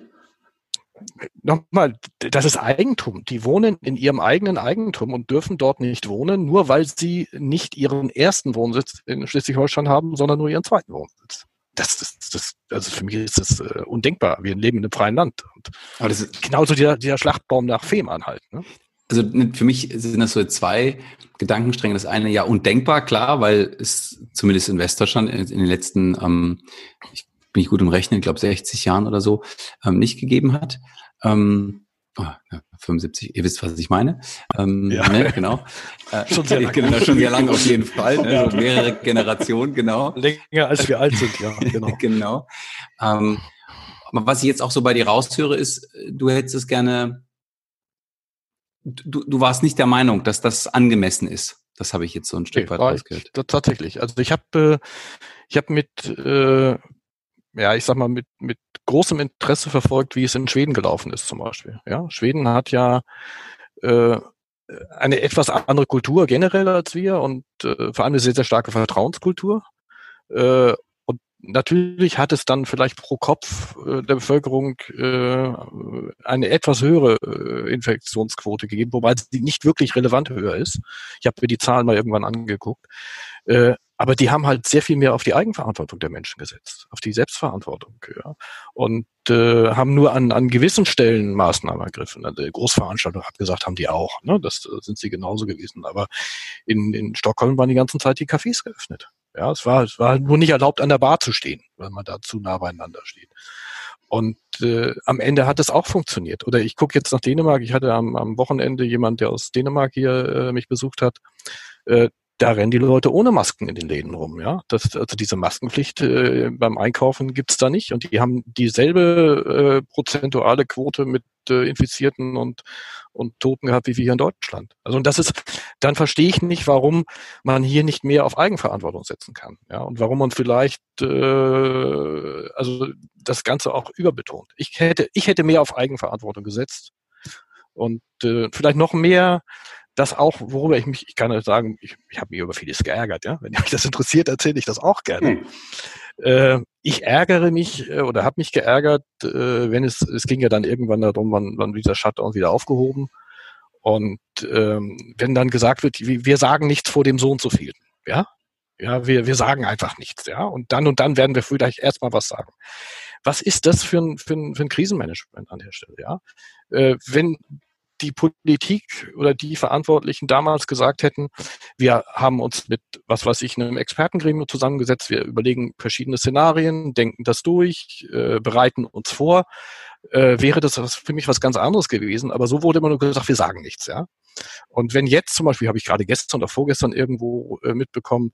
Nochmal, das ist Eigentum. Die wohnen in ihrem eigenen Eigentum und dürfen dort nicht wohnen, nur weil sie nicht ihren ersten Wohnsitz in Schleswig-Holstein haben, sondern nur ihren zweiten Wohnsitz. Das, das, das, also für mich ist das äh, undenkbar. Wir leben in einem freien Land. Und Aber das ist genauso dieser, dieser Schlachtbaum nach Fehmarn halt. Ne? Also für mich sind das so zwei Gedankenstränge. Das eine ja undenkbar, klar, weil es zumindest in Westdeutschland in, in den letzten, ähm, ich bin ich gut im Rechnen, ich glaube 60 Jahren oder so, ähm, nicht gegeben hat. Ähm, oh, ja, 75, ihr wisst, was ich meine. Ähm, ja. Ne, genau. Äh, schon sehr lange. Genau, schon sehr lange auf jeden Fall. Ne, ja. so mehrere Generationen, genau. Länger als wir alt sind, ja, genau. genau. Ähm, aber was ich jetzt auch so bei dir raushöre, ist, du hättest es gerne, du, du warst nicht der Meinung, dass das angemessen ist. Das habe ich jetzt so ein Stück okay, weit rausgehört. Tatsächlich. Also ich habe äh, ich habe mit äh, ja, ich sag mal, mit, mit großem Interesse verfolgt, wie es in Schweden gelaufen ist zum Beispiel. Ja, Schweden hat ja äh, eine etwas andere Kultur generell als wir und äh, vor allem eine sehr, sehr starke Vertrauenskultur. Äh, und natürlich hat es dann vielleicht pro Kopf äh, der Bevölkerung äh, eine etwas höhere äh, Infektionsquote gegeben, wobei sie nicht wirklich relevant höher ist. Ich habe mir die Zahlen mal irgendwann angeguckt. Äh, aber die haben halt sehr viel mehr auf die Eigenverantwortung der Menschen gesetzt, auf die Selbstverantwortung. Ja. Und äh, haben nur an, an gewissen Stellen Maßnahmen ergriffen. Also die Großveranstaltung hat gesagt, haben die auch. Ne? Das äh, sind sie genauso gewesen. Aber in, in Stockholm waren die ganze Zeit die Cafés geöffnet. Ja, es war, es war halt nur nicht erlaubt, an der Bar zu stehen, weil man da zu nah beieinander steht. Und äh, am Ende hat es auch funktioniert. Oder ich gucke jetzt nach Dänemark. Ich hatte am, am Wochenende jemand, der aus Dänemark hier äh, mich besucht hat. Äh, da rennen die Leute ohne Masken in den Läden rum, ja. Das, also diese Maskenpflicht äh, beim Einkaufen gibt's da nicht und die haben dieselbe äh, prozentuale Quote mit äh, Infizierten und, und Toten gehabt wie wir hier in Deutschland. Also und das ist, dann verstehe ich nicht, warum man hier nicht mehr auf Eigenverantwortung setzen kann, ja, und warum man vielleicht äh, also das Ganze auch überbetont. Ich hätte, ich hätte mehr auf Eigenverantwortung gesetzt und äh, vielleicht noch mehr das auch, worüber ich mich, ich kann euch sagen, ich, ich habe mich über vieles geärgert, ja. Wenn euch das interessiert, erzähle ich das auch gerne. Hm. Äh, ich ärgere mich äh, oder habe mich geärgert, äh, wenn es, es ging ja dann irgendwann darum, wann, wann dieser Shutdown wieder aufgehoben. Und ähm, wenn dann gesagt wird, wir sagen nichts vor dem Sohn zu viel, ja, ja, wir, wir sagen einfach nichts, ja, und dann und dann werden wir vielleicht erstmal was sagen. Was ist das für ein, für ein, für ein Krisenmanagement an der Stelle, ja? Äh, wenn die Politik oder die Verantwortlichen damals gesagt hätten, wir haben uns mit, was weiß ich, einem Expertengremium zusammengesetzt, wir überlegen verschiedene Szenarien, denken das durch, äh, bereiten uns vor, äh, wäre das für mich was ganz anderes gewesen. Aber so wurde immer nur gesagt, wir sagen nichts, ja. Und wenn jetzt zum Beispiel, habe ich gerade gestern oder vorgestern irgendwo äh, mitbekommen,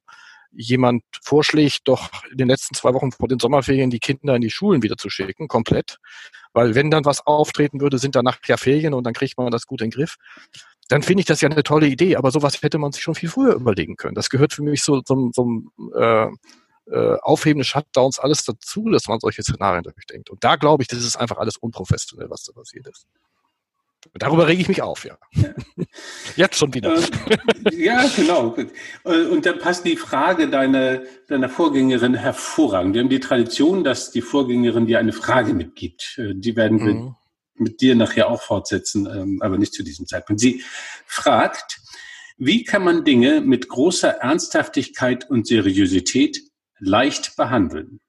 jemand vorschlägt, doch in den letzten zwei Wochen vor den Sommerferien die Kinder in die Schulen wieder zu schicken, komplett. Weil wenn dann was auftreten würde, sind danach ja Ferien und dann kriegt man das gut in den Griff. Dann finde ich das ja eine tolle Idee, aber sowas hätte man sich schon viel früher überlegen können. Das gehört für mich so zum so, äh, äh, Aufheben des Shutdowns alles dazu, dass man solche Szenarien durchdenkt. Und da glaube ich, das ist einfach alles unprofessionell, was da passiert ist. Darüber rege ich mich auf, ja. Jetzt schon wieder. Äh, ja, genau. Äh, und dann passt die Frage deiner, deiner Vorgängerin hervorragend. Wir haben die Tradition, dass die Vorgängerin dir eine Frage mitgibt. Äh, die werden wir mhm. mit dir nachher auch fortsetzen, ähm, aber nicht zu diesem Zeitpunkt. Sie fragt, wie kann man Dinge mit großer Ernsthaftigkeit und Seriosität leicht behandeln?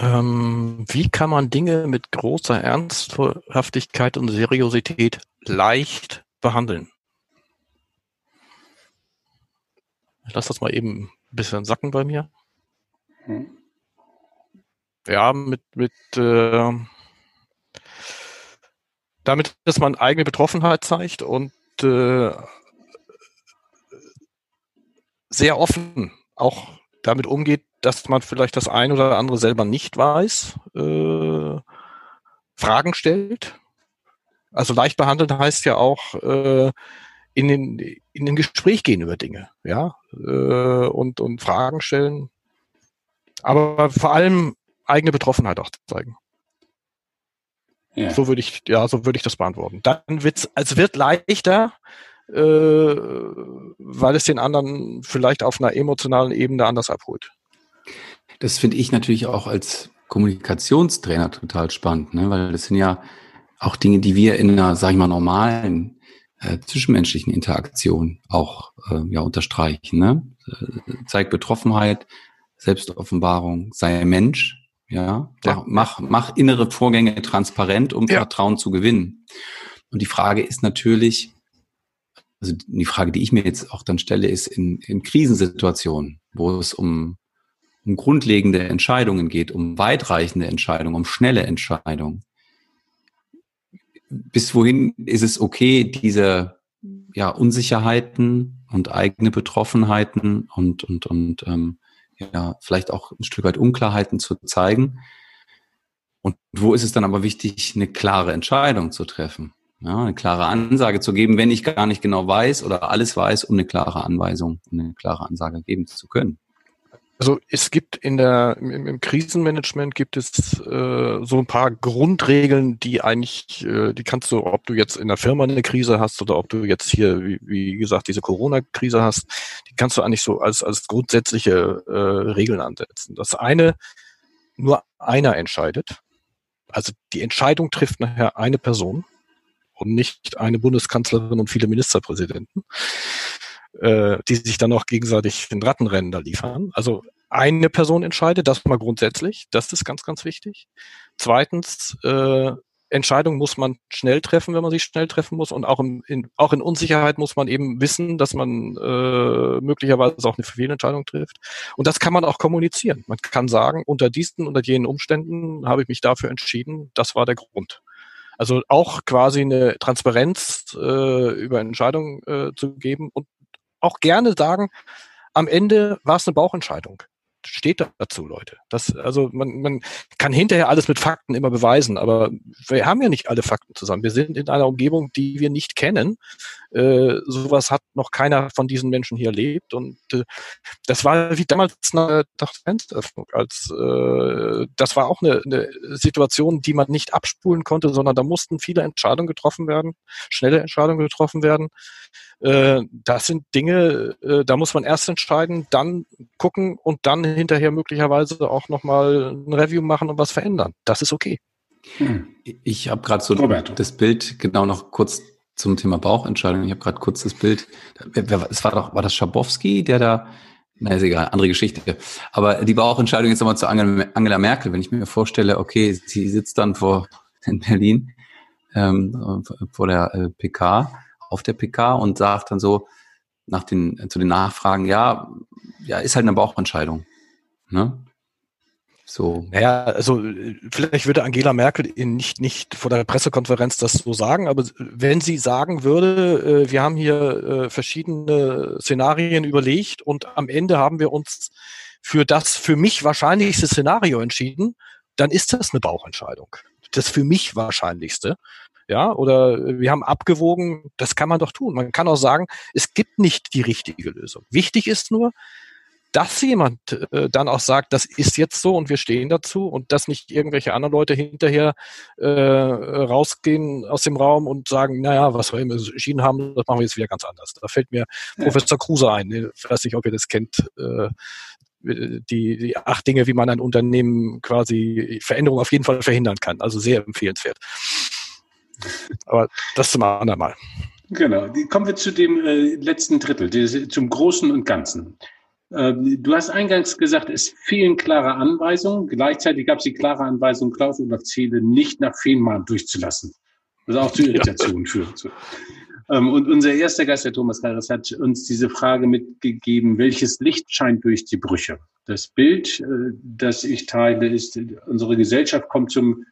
Ähm, wie kann man Dinge mit großer Ernsthaftigkeit und Seriosität leicht behandeln? Ich lasse das mal eben ein bisschen sacken bei mir. Hm. Ja, mit, mit äh, damit, dass man eigene Betroffenheit zeigt und äh, sehr offen auch damit umgeht, dass man vielleicht das ein oder andere selber nicht weiß, äh, Fragen stellt. Also leicht behandeln heißt ja auch äh, in, den, in den Gespräch gehen über Dinge, ja, äh, und, und Fragen stellen. Aber vor allem eigene Betroffenheit auch zeigen. Ja. So würde ich, ja, so würde ich das beantworten. Dann wird's, es wird leichter, äh, weil es den anderen vielleicht auf einer emotionalen Ebene anders abholt. Das finde ich natürlich auch als Kommunikationstrainer total spannend, ne? weil das sind ja auch Dinge, die wir in einer, sag ich mal, normalen äh, zwischenmenschlichen Interaktion auch äh, ja unterstreichen. Ne? Äh, zeig Betroffenheit, Selbstoffenbarung, sei Mensch, ja, ja. Mach, mach innere Vorgänge transparent, um ja. Vertrauen zu gewinnen. Und die Frage ist natürlich, also die Frage, die ich mir jetzt auch dann stelle, ist in, in Krisensituationen, wo es um um grundlegende Entscheidungen geht, um weitreichende Entscheidungen, um schnelle Entscheidungen. Bis wohin ist es okay, diese ja, Unsicherheiten und eigene Betroffenheiten und, und, und ähm, ja, vielleicht auch ein Stück weit Unklarheiten zu zeigen. Und wo ist es dann aber wichtig, eine klare Entscheidung zu treffen? Ja, eine klare Ansage zu geben, wenn ich gar nicht genau weiß oder alles weiß, um eine klare Anweisung, eine klare Ansage geben zu können. Also es gibt in der im, im Krisenmanagement gibt es äh, so ein paar Grundregeln, die eigentlich, äh, die kannst du, ob du jetzt in der Firma eine Krise hast oder ob du jetzt hier, wie, wie gesagt, diese Corona-Krise hast, die kannst du eigentlich so als als grundsätzliche äh, Regeln ansetzen. Das eine, nur einer entscheidet. Also die Entscheidung trifft nachher eine Person und nicht eine Bundeskanzlerin und viele Ministerpräsidenten äh, die sich dann noch gegenseitig den Rattenrennen da liefern. Also eine Person entscheidet, das mal grundsätzlich, das ist ganz, ganz wichtig. Zweitens, äh, Entscheidungen muss man schnell treffen, wenn man sie schnell treffen muss. Und auch, im, in, auch in Unsicherheit muss man eben wissen, dass man äh, möglicherweise auch eine Fehlentscheidung trifft. Und das kann man auch kommunizieren. Man kann sagen, unter diesen, unter jenen Umständen habe ich mich dafür entschieden, das war der Grund. Also auch quasi eine Transparenz äh, über Entscheidungen äh, zu geben und auch gerne sagen, am Ende war es eine Bauchentscheidung steht dazu, Leute. Das, also man, man kann hinterher alles mit Fakten immer beweisen, aber wir haben ja nicht alle Fakten zusammen. Wir sind in einer Umgebung, die wir nicht kennen. Äh, sowas hat noch keiner von diesen Menschen hier erlebt. Und äh, das war wie damals nach der. Als äh, das war auch eine, eine Situation, die man nicht abspulen konnte, sondern da mussten viele Entscheidungen getroffen werden, schnelle Entscheidungen getroffen werden. Äh, das sind Dinge, äh, da muss man erst entscheiden, dann gucken und dann hinterher möglicherweise auch nochmal ein Review machen und was verändern. Das ist okay. Hm. Ich habe gerade so Roberto. das Bild genau noch kurz zum Thema Bauchentscheidung. Ich habe gerade kurz das Bild. Es war doch, war das Schabowski, der da, na ist egal, andere Geschichte. Aber die Bauchentscheidung jetzt nochmal zu Angela Merkel, wenn ich mir vorstelle, okay, sie sitzt dann vor in Berlin ähm, vor der äh, PK auf der PK und sagt dann so nach den, zu den Nachfragen, ja, ja, ist halt eine Bauchentscheidung. Ne? So. Naja, also vielleicht würde Angela Merkel nicht, nicht vor der Pressekonferenz das so sagen, aber wenn sie sagen würde, äh, wir haben hier äh, verschiedene Szenarien überlegt und am Ende haben wir uns für das für mich wahrscheinlichste Szenario entschieden, dann ist das eine Bauchentscheidung. Das für mich wahrscheinlichste ja, oder wir haben abgewogen, das kann man doch tun. Man kann auch sagen, es gibt nicht die richtige Lösung. Wichtig ist nur, dass jemand äh, dann auch sagt, das ist jetzt so und wir stehen dazu und dass nicht irgendwelche anderen Leute hinterher äh, rausgehen aus dem Raum und sagen, naja, was wir entschieden haben, das machen wir jetzt wieder ganz anders. Da fällt mir ja. Professor Kruse ein. Ich weiß nicht, ob ihr das kennt. Äh, die, die acht Dinge, wie man ein Unternehmen quasi Veränderung auf jeden Fall verhindern kann. Also sehr empfehlenswert. Aber das zum anderen Mal. Genau. Kommen wir zu dem äh, letzten Drittel, zum Großen und Ganzen. Ähm, du hast eingangs gesagt, es fehlen klare Anweisungen. Gleichzeitig gab es die klare Anweisung, Klaus Olaf Ziele nicht nach Fehmarn durchzulassen. Was auch zu Irritationen ja. führt. Ähm, und unser erster Gast, der Thomas Harris, hat uns diese Frage mitgegeben, welches Licht scheint durch die Brüche? Das Bild, äh, das ich teile, ist, unsere Gesellschaft kommt zum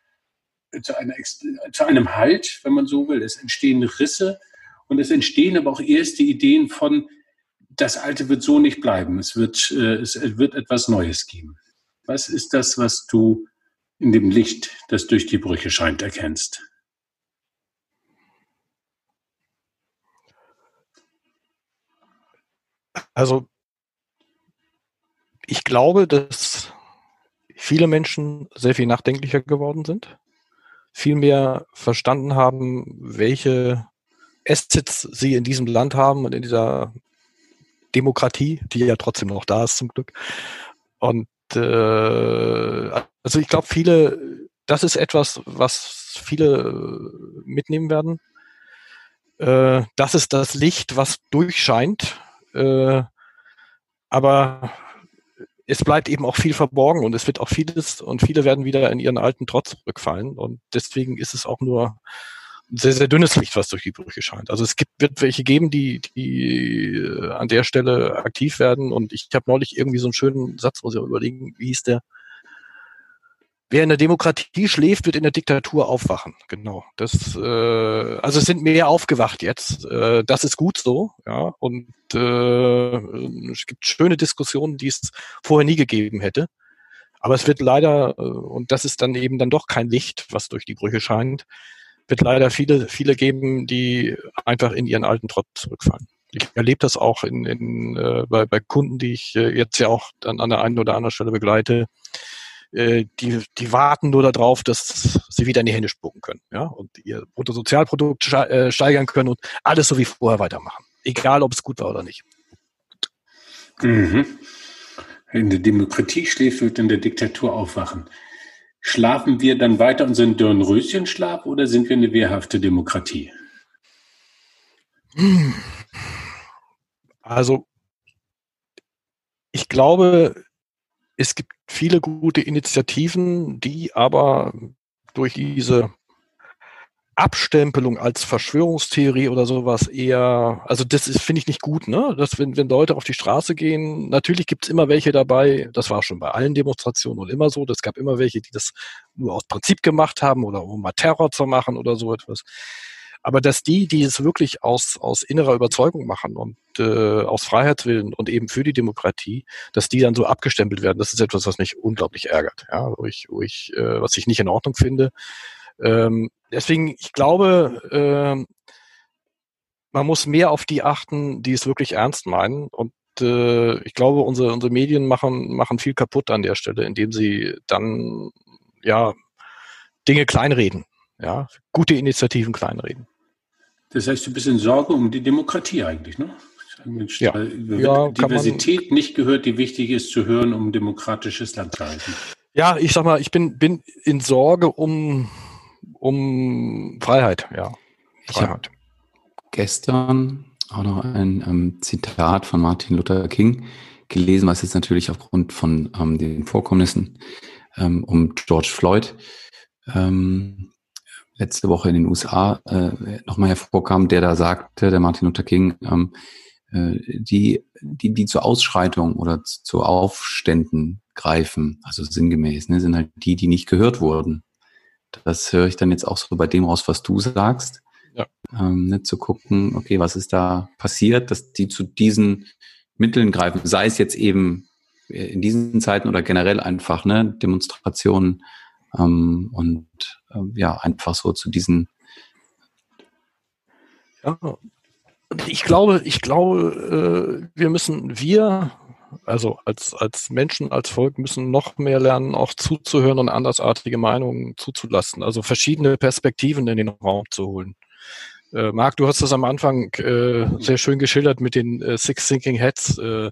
zu, einer, zu einem Halt, wenn man so will. Es entstehen Risse und es entstehen aber auch erste Ideen von, das Alte wird so nicht bleiben. Es wird, äh, es wird etwas Neues geben. Was ist das, was du in dem Licht, das durch die Brüche scheint, erkennst? Also, ich glaube, dass viele Menschen sehr viel nachdenklicher geworden sind viel mehr verstanden haben, welche Assets sie in diesem Land haben und in dieser Demokratie, die ja trotzdem noch da ist zum Glück. Und äh, also ich glaube, viele, das ist etwas, was viele mitnehmen werden. Äh, das ist das Licht, was durchscheint. Äh, aber es bleibt eben auch viel verborgen und es wird auch vieles und viele werden wieder in ihren alten Trotz zurückfallen und deswegen ist es auch nur ein sehr, sehr dünnes Licht, was durch die Brüche scheint. Also es gibt, wird welche geben, die, die äh, an der Stelle aktiv werden und ich habe neulich irgendwie so einen schönen Satz, muss ich überlegen, wie hieß der? Wer in der Demokratie schläft, wird in der Diktatur aufwachen. Genau. Das, äh, also es sind mehr aufgewacht jetzt. Äh, das ist gut so, ja. Und äh, es gibt schöne Diskussionen, die es vorher nie gegeben hätte. Aber es wird leider, äh, und das ist dann eben dann doch kein Licht, was durch die Brüche scheint, wird leider viele, viele geben, die einfach in ihren alten Trott zurückfallen. Ich erlebe das auch in, in, äh, bei, bei Kunden, die ich äh, jetzt ja auch dann an der einen oder anderen Stelle begleite äh, die, die warten nur darauf, dass sie wieder in die Hände spucken können, ja, und ihr Bruttosozialprodukt äh, steigern können und alles so wie vorher weitermachen. Egal, ob es gut war oder nicht. Mhm. In der Demokratie schläft, wird in der Diktatur aufwachen. Schlafen wir dann weiter unseren Dornröschenschlaf oder sind wir eine wehrhafte Demokratie? Also, ich glaube, es gibt viele gute Initiativen, die aber durch diese Abstempelung als Verschwörungstheorie oder sowas eher, also das ist, finde ich nicht gut, ne? Dass wenn, wenn Leute auf die Straße gehen, natürlich gibt's immer welche dabei, das war schon bei allen Demonstrationen und immer so, es gab immer welche, die das nur aus Prinzip gemacht haben oder um mal Terror zu machen oder so etwas. Aber dass die, die es wirklich aus, aus innerer Überzeugung machen und äh, aus Freiheitswillen und eben für die Demokratie, dass die dann so abgestempelt werden, das ist etwas, was mich unglaublich ärgert, ja, wo ich, wo ich, äh, was ich nicht in Ordnung finde. Ähm, deswegen, ich glaube, äh, man muss mehr auf die achten, die es wirklich ernst meinen. Und äh, ich glaube, unsere, unsere Medien machen, machen viel kaputt an der Stelle, indem sie dann ja Dinge kleinreden. Ja, gute Initiativen kleinreden. Das heißt, du bist in Sorge um die Demokratie eigentlich, ne? Mensch, ja. ja Diversität nicht gehört, die wichtig ist zu hören, um demokratisches Land zu halten. Ja, ich sag mal, ich bin, bin in Sorge um um Freiheit, ja. Freiheit. gestern auch noch ein ähm, Zitat von Martin Luther King gelesen, was jetzt natürlich aufgrund von ähm, den Vorkommnissen ähm, um George Floyd ähm, letzte Woche in den USA äh, nochmal hervorkam, der da sagte, der Martin Luther King, ähm, äh, die, die, die zur Ausschreitung oder zu Aufständen greifen, also sinngemäß, ne, sind halt die, die nicht gehört wurden. Das höre ich dann jetzt auch so bei dem raus, was du sagst. Ja. Ähm, nicht zu gucken, okay, was ist da passiert, dass die zu diesen Mitteln greifen, sei es jetzt eben in diesen Zeiten oder generell einfach, ne, Demonstrationen ähm, und äh, ja, einfach so zu diesen. Ja, ich glaube, ich glaube, äh, wir müssen, wir also als, als Menschen, als Volk müssen noch mehr lernen, auch zuzuhören und andersartige Meinungen zuzulassen. Also verschiedene Perspektiven in den Raum zu holen. Äh, Marc, du hast das am Anfang äh, sehr schön geschildert mit den äh, Six Thinking Heads. Äh,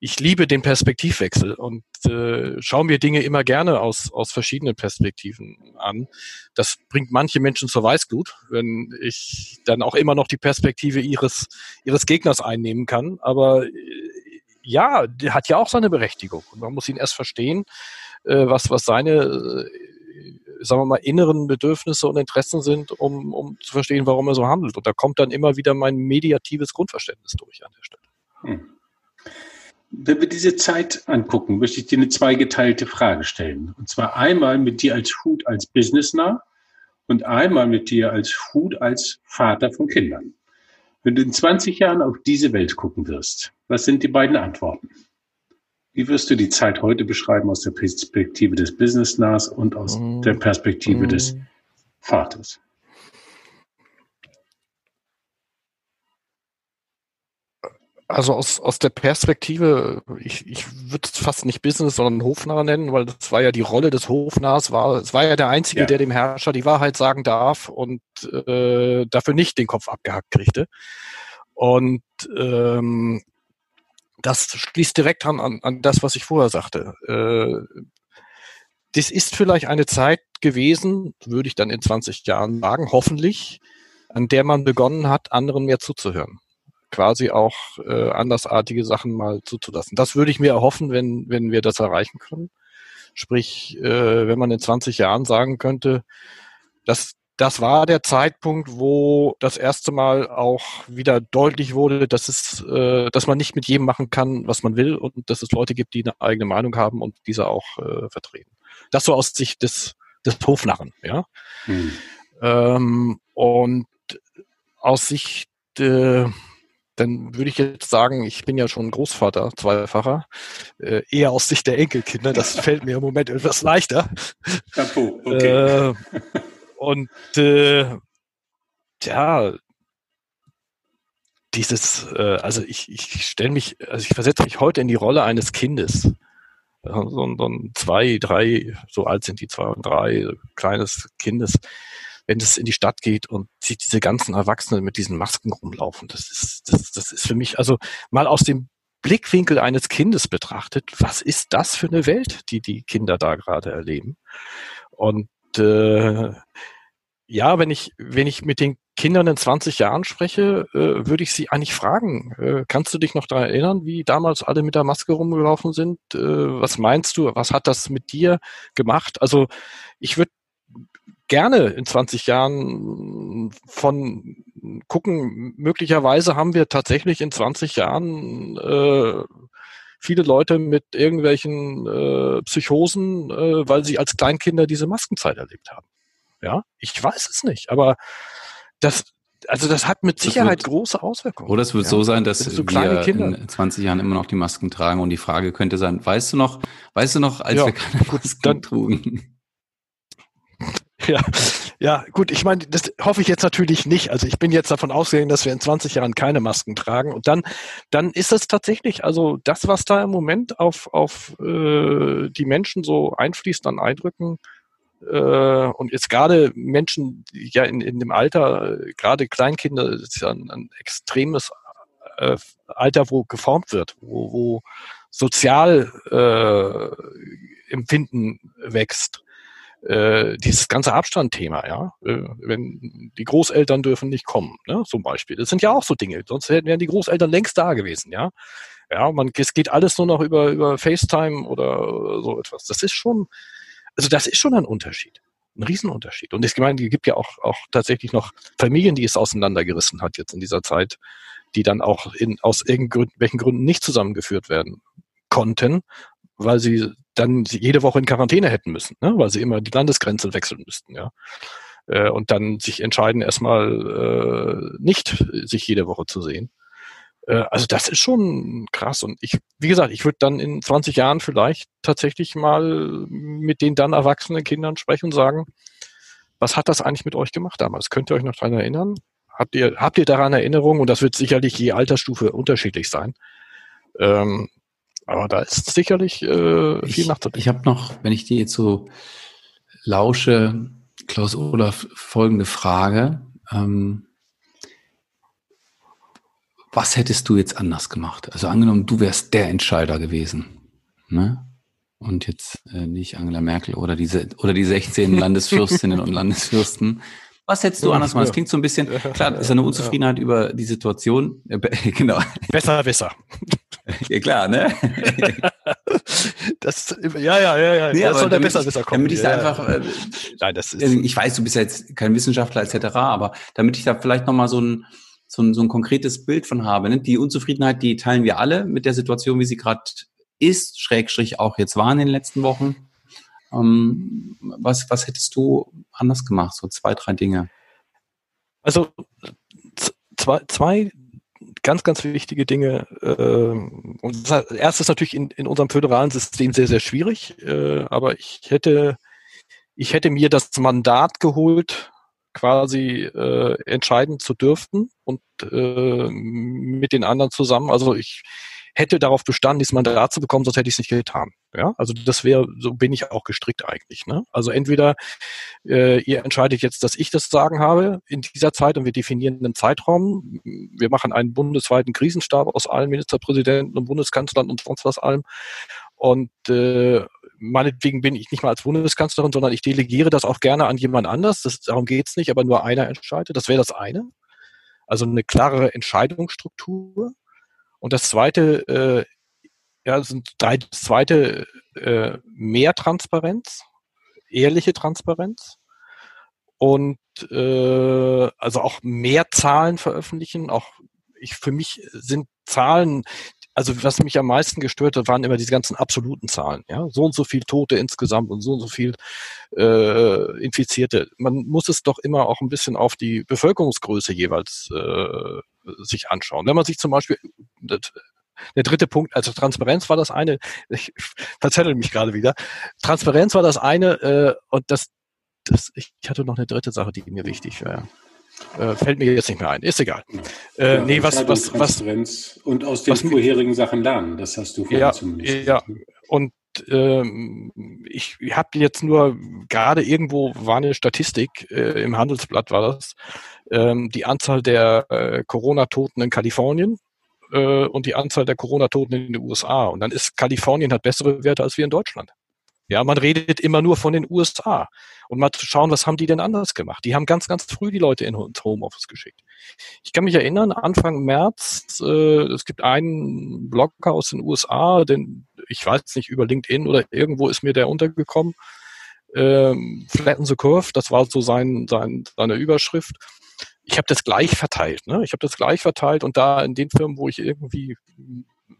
ich liebe den Perspektivwechsel und äh, schaue mir Dinge immer gerne aus, aus verschiedenen Perspektiven an. Das bringt manche Menschen zur Weißglut, wenn ich dann auch immer noch die Perspektive ihres, ihres Gegners einnehmen kann. Aber äh, ja, der hat ja auch seine Berechtigung. Und man muss ihn erst verstehen, äh, was, was seine, äh, sagen wir mal, inneren Bedürfnisse und Interessen sind, um, um zu verstehen, warum er so handelt. Und da kommt dann immer wieder mein mediatives Grundverständnis durch an der Stelle. Hm. Wenn wir diese Zeit angucken, möchte ich dir eine zweigeteilte Frage stellen. Und zwar einmal mit dir als Hut als Businessnah und einmal mit dir als Hut als Vater von Kindern. Wenn du in 20 Jahren auf diese Welt gucken wirst, was sind die beiden Antworten? Wie wirst du die Zeit heute beschreiben aus der Perspektive des Business-Nas und aus mm. der Perspektive mm. des Vaters? Also aus, aus der Perspektive, ich, ich würde es fast nicht Business, sondern Hofnarr nennen, weil das war ja die Rolle des Hofnarrs, war, es war ja der Einzige, ja. der dem Herrscher die Wahrheit sagen darf und äh, dafür nicht den Kopf abgehackt kriegte. Und ähm, das schließt direkt an, an, an das, was ich vorher sagte. Äh, das ist vielleicht eine Zeit gewesen, würde ich dann in 20 Jahren sagen, hoffentlich, an der man begonnen hat, anderen mehr zuzuhören. Quasi auch äh, andersartige Sachen mal zuzulassen. Das würde ich mir erhoffen, wenn, wenn wir das erreichen können. Sprich, äh, wenn man in 20 Jahren sagen könnte, dass das war der Zeitpunkt, wo das erste Mal auch wieder deutlich wurde, dass es, äh, dass man nicht mit jedem machen kann, was man will und dass es Leute gibt, die eine eigene Meinung haben und diese auch äh, vertreten. Das so aus Sicht des, des Hofnarren, ja. Hm. Ähm, und aus Sicht, äh, dann würde ich jetzt sagen, ich bin ja schon Großvater, zweifacher, äh, eher aus Sicht der Enkelkinder. Das fällt mir im Moment etwas leichter. Chapeau, okay. Äh, und äh, ja, dieses, äh, also ich, ich stelle mich, also ich versetze mich heute in die Rolle eines Kindes. So, so ein zwei, drei, so alt sind die zwei und drei, kleines Kindes, wenn es in die Stadt geht und sieht diese ganzen Erwachsenen mit diesen Masken rumlaufen. Das ist, das, das ist für mich, also mal aus dem Blickwinkel eines Kindes betrachtet, was ist das für eine Welt, die die Kinder da gerade erleben? Und äh, ja, wenn ich, wenn ich mit den Kindern in 20 Jahren spreche, äh, würde ich sie eigentlich fragen, äh, kannst du dich noch daran erinnern, wie damals alle mit der Maske rumgelaufen sind? Äh, was meinst du? Was hat das mit dir gemacht? Also ich würde gerne in 20 Jahren von gucken, möglicherweise haben wir tatsächlich in 20 Jahren äh, viele Leute mit irgendwelchen äh, Psychosen, äh, weil sie als Kleinkinder diese Maskenzeit erlebt haben. Ja, ich weiß es nicht, aber das, also das hat mit Sicherheit wird, große Auswirkungen. Oder es wird ja. so sein, dass so wir Kinder. in 20 Jahren immer noch die Masken tragen und die Frage könnte sein, weißt du noch, weißt du noch, als ja, wir keine Masken dann, trugen? Ja, ja, gut, ich meine, das hoffe ich jetzt natürlich nicht. Also ich bin jetzt davon ausgegangen, dass wir in 20 Jahren keine Masken tragen. Und dann, dann ist es tatsächlich, also das, was da im Moment auf, auf äh, die Menschen so einfließt an Eindrücken, äh, und jetzt gerade Menschen, ja in, in dem Alter, gerade Kleinkinder, ist ja ein, ein extremes äh, Alter, wo geformt wird, wo, wo sozial äh, Empfinden wächst äh, dieses ganze Abstandthema, ja, äh, wenn die Großeltern dürfen nicht kommen, ne, zum Beispiel. Das sind ja auch so Dinge. Sonst wären die Großeltern längst da gewesen, ja. Ja, man, es geht alles nur noch über, über FaceTime oder so etwas. Das ist schon, also das ist schon ein Unterschied. Ein Riesenunterschied. Und ich meine, es gibt ja auch, auch tatsächlich noch Familien, die es auseinandergerissen hat jetzt in dieser Zeit, die dann auch in, aus irgendwelchen Gründen nicht zusammengeführt werden konnten, weil sie dann jede Woche in Quarantäne hätten müssen, ne? weil sie immer die Landesgrenze wechseln müssten, ja. Äh, und dann sich entscheiden, erstmal äh, nicht sich jede Woche zu sehen. Äh, also das ist schon krass. Und ich, wie gesagt, ich würde dann in 20 Jahren vielleicht tatsächlich mal mit den dann erwachsenen Kindern sprechen und sagen, was hat das eigentlich mit euch gemacht damals? Könnt ihr euch noch daran erinnern? Habt ihr, habt ihr daran Erinnerung? Und das wird sicherlich je Altersstufe unterschiedlich sein. Ähm, aber da ist sicherlich äh, viel nachzudenken. Ich habe noch, wenn ich dir jetzt so lausche, Klaus Olaf, folgende Frage. Ähm, was hättest du jetzt anders gemacht? Also angenommen, du wärst der Entscheider gewesen. Ne? Und jetzt äh, nicht Angela Merkel oder diese oder die 16 Landesfürstinnen und Landesfürsten. Was hättest du anders gemacht? Das klingt so ein bisschen, klar, ist eine Unzufriedenheit über die Situation. genau. Besser, besser. Ja klar, ne? das, ja, ja, ja, ja. Nee, das soll der besser, besser kommen. Damit ich da einfach, äh, Nein, das ist, also ich weiß, du bist ja jetzt kein Wissenschaftler etc., aber damit ich da vielleicht nochmal so ein, so ein, so ein konkretes Bild von habe. Ne? Die Unzufriedenheit, die teilen wir alle mit der Situation, wie sie gerade ist, Schrägstrich auch jetzt war in den letzten Wochen. Ähm, was, was hättest du anders gemacht? So zwei, drei Dinge. Also zwei, zwei ganz, ganz wichtige Dinge. Äh, und das erste ist natürlich in, in unserem föderalen System sehr, sehr schwierig. Äh, aber ich hätte, ich hätte mir das Mandat geholt, quasi äh, entscheiden zu dürfen und äh, mit den anderen zusammen. Also ich hätte darauf bestanden, dieses Mandat zu bekommen, sonst hätte ich es nicht getan. Ja, also das wäre, so bin ich auch gestrickt eigentlich. Ne? Also entweder äh, ihr entscheidet jetzt, dass ich das Sagen habe in dieser Zeit und wir definieren einen Zeitraum. Wir machen einen bundesweiten Krisenstab aus allen Ministerpräsidenten und Bundeskanzlern und sonst was allem. Und äh, meinetwegen bin ich nicht mal als Bundeskanzlerin, sondern ich delegiere das auch gerne an jemand anders. Das, darum geht's nicht, aber nur einer entscheidet. Das wäre das eine. Also eine klarere Entscheidungsstruktur. Und das zweite, äh, ja, sind drei, das zweite, äh, mehr Transparenz, ehrliche Transparenz und äh, also auch mehr Zahlen veröffentlichen. Auch ich für mich sind Zahlen, also was mich am meisten gestört hat, waren immer diese ganzen absoluten Zahlen. Ja, so und so viel Tote insgesamt und so und so viel äh, Infizierte. Man muss es doch immer auch ein bisschen auf die Bevölkerungsgröße jeweils äh, sich anschauen. Wenn man sich zum Beispiel, der dritte Punkt, also Transparenz war das eine, ich verzettel mich gerade wieder. Transparenz war das eine äh, und das, das, ich hatte noch eine dritte Sache, die mir wichtig wäre. Äh, fällt mir jetzt nicht mehr ein. Ist egal. Äh, ja, nee, was, was, Transparenz was, und aus den vorherigen Sachen lernen. Das hast du vorhin ja, zumindest. Ja, und ähm, ich habe jetzt nur gerade irgendwo war eine Statistik äh, im Handelsblatt war das ähm, die Anzahl der äh, Corona-Toten in Kalifornien äh, und die Anzahl der Corona-Toten in den USA und dann ist Kalifornien hat bessere Werte als wir in Deutschland. Ja, man redet immer nur von den USA und mal zu schauen, was haben die denn anders gemacht? Die haben ganz, ganz früh die Leute ins Homeoffice geschickt. Ich kann mich erinnern, Anfang März, äh, es gibt einen Blogger aus den USA, den ich weiß nicht über LinkedIn oder irgendwo ist mir der untergekommen. ähm, Flatten the Curve, das war so sein, sein, seine Überschrift. Ich habe das gleich verteilt. Ne? Ich habe das gleich verteilt und da in den Firmen, wo ich irgendwie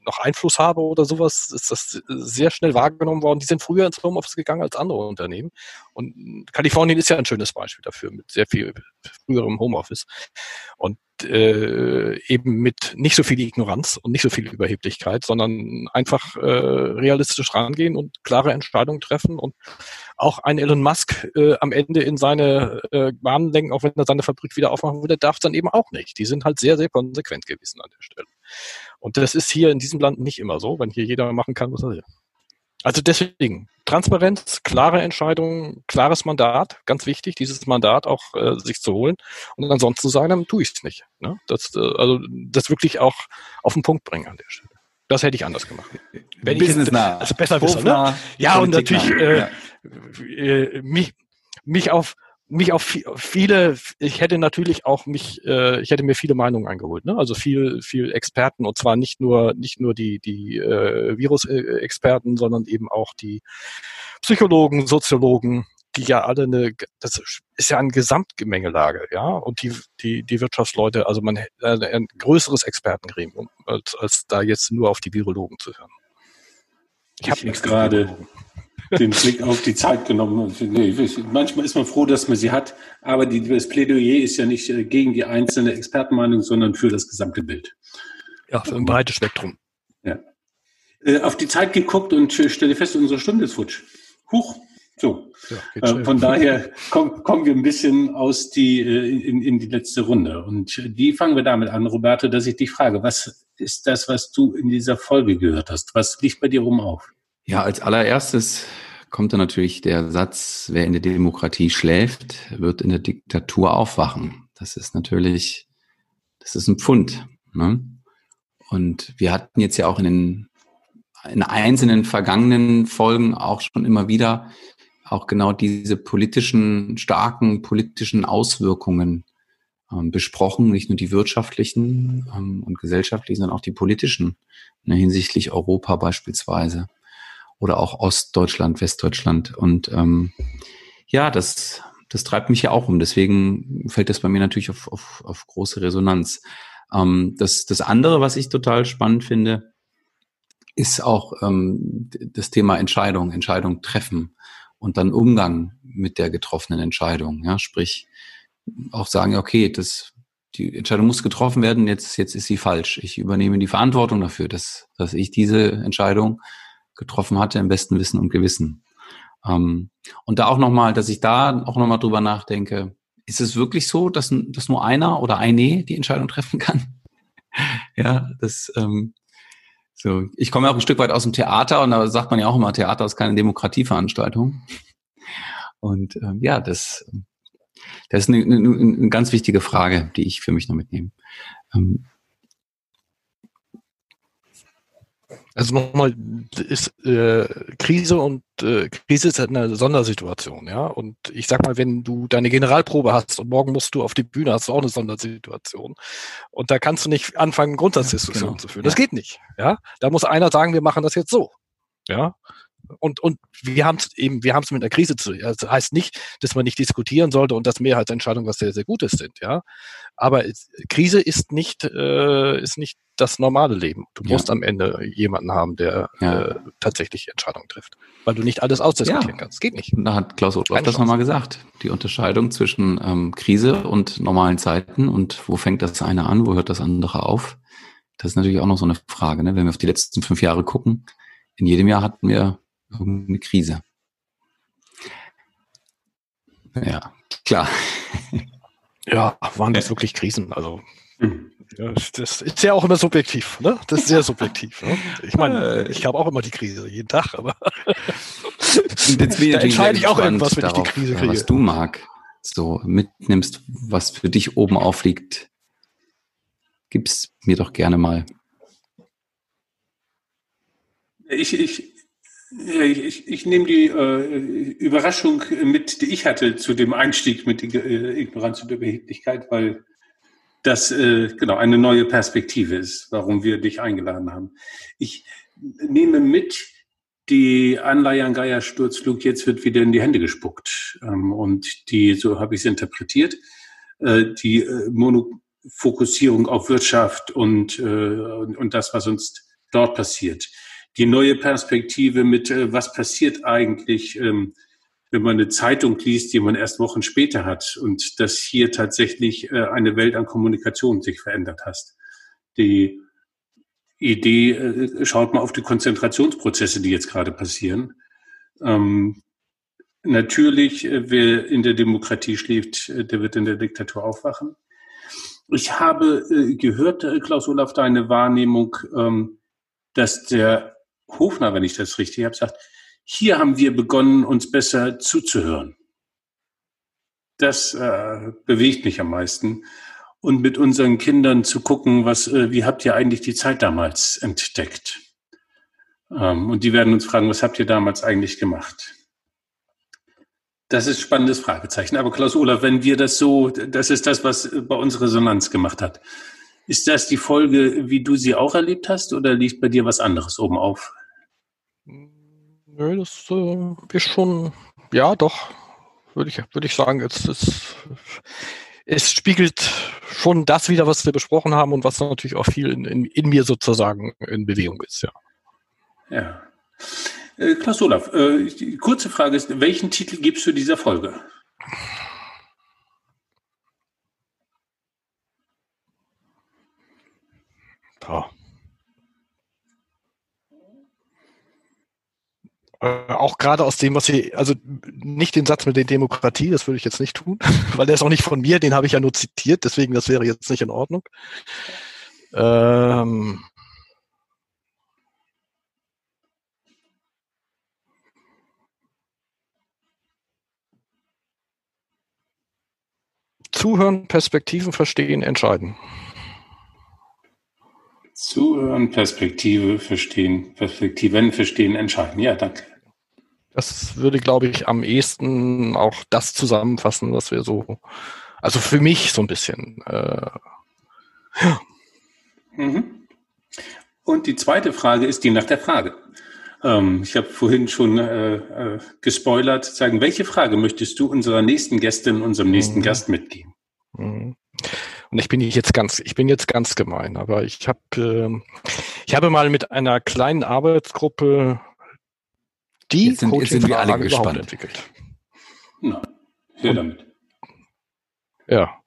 noch Einfluss habe oder sowas, ist das sehr schnell wahrgenommen worden. Die sind früher ins Homeoffice gegangen als andere Unternehmen. Und Kalifornien ist ja ein schönes Beispiel dafür, mit sehr viel früherem Homeoffice. Und äh, eben mit nicht so viel Ignoranz und nicht so viel Überheblichkeit, sondern einfach äh, realistisch rangehen und klare Entscheidungen treffen und auch ein Elon Musk äh, am Ende in seine äh, Bahnen lenken, auch wenn er seine Fabrik wieder aufmachen würde, darf dann eben auch nicht. Die sind halt sehr, sehr konsequent gewesen an der Stelle. Und das ist hier in diesem Land nicht immer so, wenn hier jeder machen kann, was er will. Also deswegen Transparenz, klare Entscheidungen, klares Mandat, ganz wichtig, dieses Mandat auch äh, sich zu holen. Und ansonsten zu sagen, dann tue ich es nicht. Ne? Das, äh, also das wirklich auch auf den Punkt bringen an der Stelle. Das hätte ich anders gemacht. Wenn Business ich, nah. Also besser wissen, ne? Ja, und natürlich äh, ja. äh, mich, mich auf mich auf viele, ich hätte natürlich auch mich, äh, ich hätte mir viele Meinungen eingeholt, ne? Also viel, viel Experten und zwar nicht nur, nicht nur die, die äh, Virus-Experten, sondern eben auch die Psychologen, Soziologen, die ja alle eine, das ist ja eine Gesamtgemengelage, ja, und die, die, die Wirtschaftsleute, also man äh, ein größeres Expertengremium, als, als da jetzt nur auf die Virologen zu hören. Ich habe nichts gerade den Blick auf die Zeit genommen. Nee, manchmal ist man froh, dass man sie hat, aber die, das Plädoyer ist ja nicht äh, gegen die einzelne Expertenmeinung, sondern für das gesamte Bild. Ja, für ein breites Spektrum. Ja. Äh, auf die Zeit geguckt und stelle fest, unsere Stunde ist futsch. Huch. So. Ja, äh, von daher komm, kommen wir ein bisschen aus die, in, in die letzte Runde. Und die fangen wir damit an, Roberto, dass ich dich frage, was ist das, was du in dieser Folge gehört hast? Was liegt bei dir rum auf? Ja, als allererstes kommt dann natürlich der Satz, wer in der Demokratie schläft, wird in der Diktatur aufwachen. Das ist natürlich, das ist ein Pfund. Ne? Und wir hatten jetzt ja auch in den in einzelnen vergangenen Folgen auch schon immer wieder auch genau diese politischen, starken politischen Auswirkungen ähm, besprochen, nicht nur die wirtschaftlichen ähm, und gesellschaftlichen, sondern auch die politischen, ne, hinsichtlich Europa beispielsweise oder auch Ostdeutschland, Westdeutschland. Und ähm, ja, das, das treibt mich ja auch um. Deswegen fällt das bei mir natürlich auf, auf, auf große Resonanz. Ähm, das, das andere, was ich total spannend finde, ist auch ähm, das Thema Entscheidung, Entscheidung treffen und dann Umgang mit der getroffenen Entscheidung. Ja, sprich auch sagen, okay, das, die Entscheidung muss getroffen werden, jetzt, jetzt ist sie falsch. Ich übernehme die Verantwortung dafür, dass, dass ich diese Entscheidung getroffen hatte, im besten Wissen und Gewissen. Ähm, und da auch nochmal, dass ich da auch nochmal drüber nachdenke, ist es wirklich so, dass, dass nur einer oder eine die Entscheidung treffen kann? ja, das, ähm, so, ich komme ja auch ein Stück weit aus dem Theater und da sagt man ja auch immer, Theater ist keine Demokratieveranstaltung. Und ähm, ja, das, das ist eine, eine, eine ganz wichtige Frage, die ich für mich noch mitnehme. Ähm, Also nochmal, ist äh, Krise und äh, Krise ist halt eine Sondersituation, ja. Und ich sag mal, wenn du deine Generalprobe hast und morgen musst du auf die Bühne, hast du auch eine Sondersituation. Und da kannst du nicht anfangen, Grundsatzdiskussionen ja, genau. zu führen. Das ja. geht nicht, ja. Da muss einer sagen, wir machen das jetzt so, ja und, und wir haben es eben, wir haben es mit einer Krise zu. Das heißt nicht, dass man nicht diskutieren sollte und dass Mehrheitsentscheidungen was sehr, sehr Gutes sind, ja. Aber Krise ist nicht, äh, ist nicht das normale Leben. Du musst ja. am Ende jemanden haben, der ja. äh, tatsächlich Entscheidungen trifft. Weil du nicht alles ausdiskutieren ja. kannst. Geht nicht. Da hat Klaus Otloff das nochmal gesagt. Die Unterscheidung zwischen ähm, Krise und normalen Zeiten und wo fängt das eine an, wo hört das andere auf? Das ist natürlich auch noch so eine Frage, ne? wenn wir auf die letzten fünf Jahre gucken. In jedem Jahr hatten wir irgendeine Krise. Ja, klar. Ja, waren das wirklich Krisen? Also, ja, das ist ja auch immer subjektiv, ne? Das ist sehr subjektiv. Ne? Ich meine, ich habe auch immer die Krise jeden Tag, aber jetzt da entscheide ich auch irgendwas, wenn darauf, ich die Krise kriege. Was du mag, so mitnimmst, was für dich oben aufliegt, gib's mir doch gerne mal. Ich, ich, ich, ich nehme die äh, Überraschung mit, die ich hatte zu dem Einstieg mit äh, Ignoranz und Überheblichkeit, weil das äh, genau eine neue Perspektive ist, warum wir dich eingeladen haben. Ich nehme mit die Anleihe an Gaia-Sturzflug, jetzt wird wieder in die Hände gespuckt. Ähm, und die, so habe ich es interpretiert, äh, die äh, Monofokussierung auf Wirtschaft und, äh, und das, was uns dort passiert. Die neue Perspektive mit, was passiert eigentlich, ähm, wenn man eine Zeitung liest, die man erst Wochen später hat und dass hier tatsächlich eine Welt an Kommunikation sich verändert hast. Die Idee, äh, schaut mal auf die Konzentrationsprozesse, die jetzt gerade passieren. Ähm, natürlich, äh, wer in der Demokratie schläft, äh, der wird in der Diktatur aufwachen. Ich habe äh, gehört, äh, Klaus Olaf, deine Wahrnehmung, ähm, dass der Hofner, wenn ich das richtig habe, sagt, hier haben wir begonnen, uns besser zuzuhören. Das äh, bewegt mich am meisten und mit unseren Kindern zu gucken, was, äh, wie habt ihr eigentlich die Zeit damals entdeckt? Ähm, und die werden uns fragen, was habt ihr damals eigentlich gemacht? Das ist spannendes Fragezeichen. Aber Klaus Olaf, wenn wir das so, das ist das, was bei uns Resonanz gemacht hat. Ist das die Folge, wie du sie auch erlebt hast, oder liegt bei dir was anderes oben auf? Nö, das äh, ist schon, ja, doch, würde ich, würde ich sagen, jetzt ist, es spiegelt schon das wieder, was wir besprochen haben und was natürlich auch viel in, in, in mir sozusagen in Bewegung ist, ja. Ja. Äh, Klaus Olaf, äh, die kurze Frage ist, welchen Titel gibst du dieser Folge? Boah. Äh, auch gerade aus dem, was Sie, also nicht den Satz mit der Demokratie, das würde ich jetzt nicht tun, weil der ist auch nicht von mir, den habe ich ja nur zitiert, deswegen das wäre jetzt nicht in Ordnung. Ähm, Zuhören, Perspektiven verstehen, entscheiden. Zuhören, Perspektive verstehen, Perspektiven verstehen, entscheiden. Ja, danke. Das würde, glaube ich, am ehesten auch das zusammenfassen, was wir so, also für mich so ein bisschen. Äh, ja. Mhm. Und die zweite Frage ist die nach der Frage. Ähm, ich habe vorhin schon äh, äh, gespoilert, sagen, welche Frage möchtest du unserer nächsten Gästin, unserem nächsten mhm. Gast mitgeben? Mhm. Und ich bin jetzt ganz, ich bin jetzt ganz gemein, aber ich habe, äh, ich habe mal mit einer kleinen Arbeitsgruppe die jetzt sind, jetzt sind wir alle gespannt. entwickelt. Na, hör damit. Ja.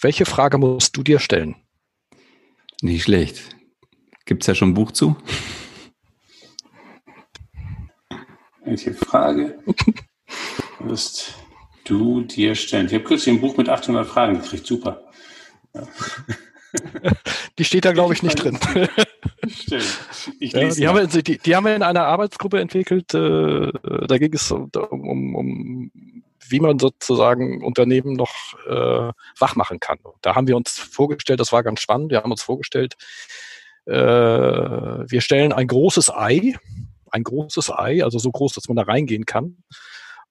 Welche Frage musst du dir stellen? Nicht schlecht. Gibt es ja schon ein Buch zu? Welche Frage wirst du dir stellen? Ich habe kürzlich ein Buch mit 800 Fragen gekriegt. Super. Ja. Die steht da, glaube ich, nicht drin. Stimmt. Ich ja, die, haben wir, die, die, haben wir in einer Arbeitsgruppe entwickelt. Äh, da ging es um, um, um, wie man sozusagen Unternehmen noch äh, wach machen kann. Und da haben wir uns vorgestellt, das war ganz spannend, wir haben uns vorgestellt, äh, wir stellen ein großes Ei, ein großes Ei, also so groß, dass man da reingehen kann,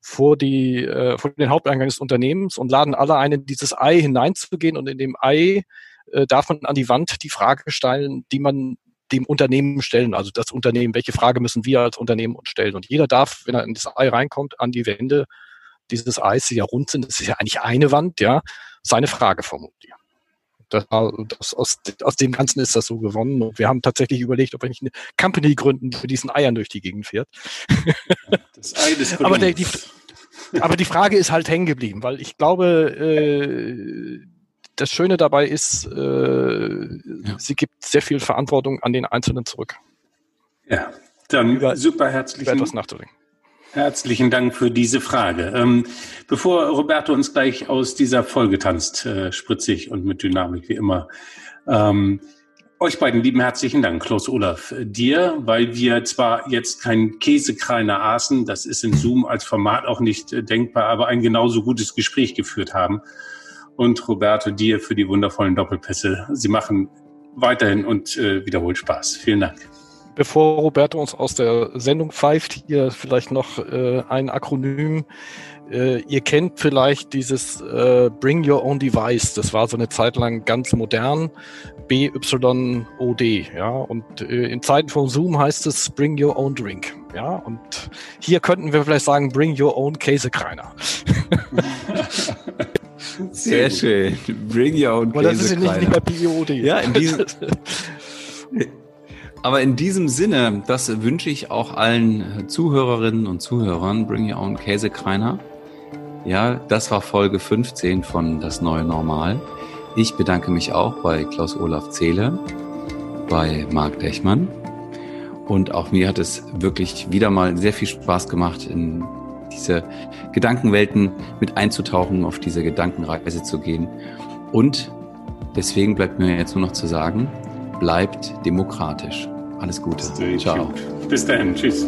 vor, die, äh, vor den Haupteingang des Unternehmens und laden alle ein, in dieses Ei hineinzugehen und in dem Ei äh, darf man an die Wand die Frage stellen, die man dem Unternehmen stellen. Also das Unternehmen, welche Frage müssen wir als Unternehmen uns stellen? Und jeder darf, wenn er in das Ei reinkommt, an die Wände dieses Eis, die ja rund sind, das ist ja eigentlich eine Wand, ja, seine Frage formulieren. Das, das, aus, aus dem Ganzen ist das so gewonnen. Und wir haben tatsächlich überlegt, ob wir nicht eine Company gründen, die für diesen Eiern durch die Gegend fährt. Das Ei des aber, der, die, aber die Frage ist halt hängen geblieben, weil ich glaube, äh, das Schöne dabei ist, äh, ja. sie gibt sehr viel Verantwortung an den Einzelnen zurück. Ja, dann über, super herzlichen über etwas nachzudenken. Herzlichen Dank für diese Frage. Ähm, bevor Roberto uns gleich aus dieser Folge tanzt, äh, spritzig und mit Dynamik wie immer, ähm, euch beiden lieben herzlichen Dank, Klaus Olaf, dir, weil wir zwar jetzt kein Käsekreiner aßen, das ist in Zoom als Format auch nicht äh, denkbar, aber ein genauso gutes Gespräch geführt haben und Roberto dir für die wundervollen Doppelpässe. Sie machen weiterhin und äh, wiederholt Spaß. Vielen Dank. Bevor Roberto uns aus der Sendung pfeift, hier vielleicht noch äh, ein Akronym. Äh, ihr kennt vielleicht dieses äh, Bring Your Own Device. Das war so eine Zeit lang ganz modern. BYOD, ja. Und äh, in Zeiten von Zoom heißt es Bring Your Own Drink, ja. Und hier könnten wir vielleicht sagen Bring Your Own Käsekreiner. Sehr schön. Bring Your Own Aber das ist nicht, nicht mehr BYOD. Ja, in diesem, aber in diesem Sinne, das wünsche ich auch allen Zuhörerinnen und Zuhörern. Bring Your Own Käsekreiner. Ja, das war Folge 15 von Das neue Normal. Ich bedanke mich auch bei Klaus-Olaf Zehle, bei Marc Dechmann. Und auch mir hat es wirklich wieder mal sehr viel Spaß gemacht, in diese Gedankenwelten mit einzutauchen, auf diese Gedankenreise zu gehen. Und deswegen bleibt mir jetzt nur noch zu sagen, bleibt demokratisch. Alles Gute. Stay Ciao. Tuned. Bis dahin. Tschüss.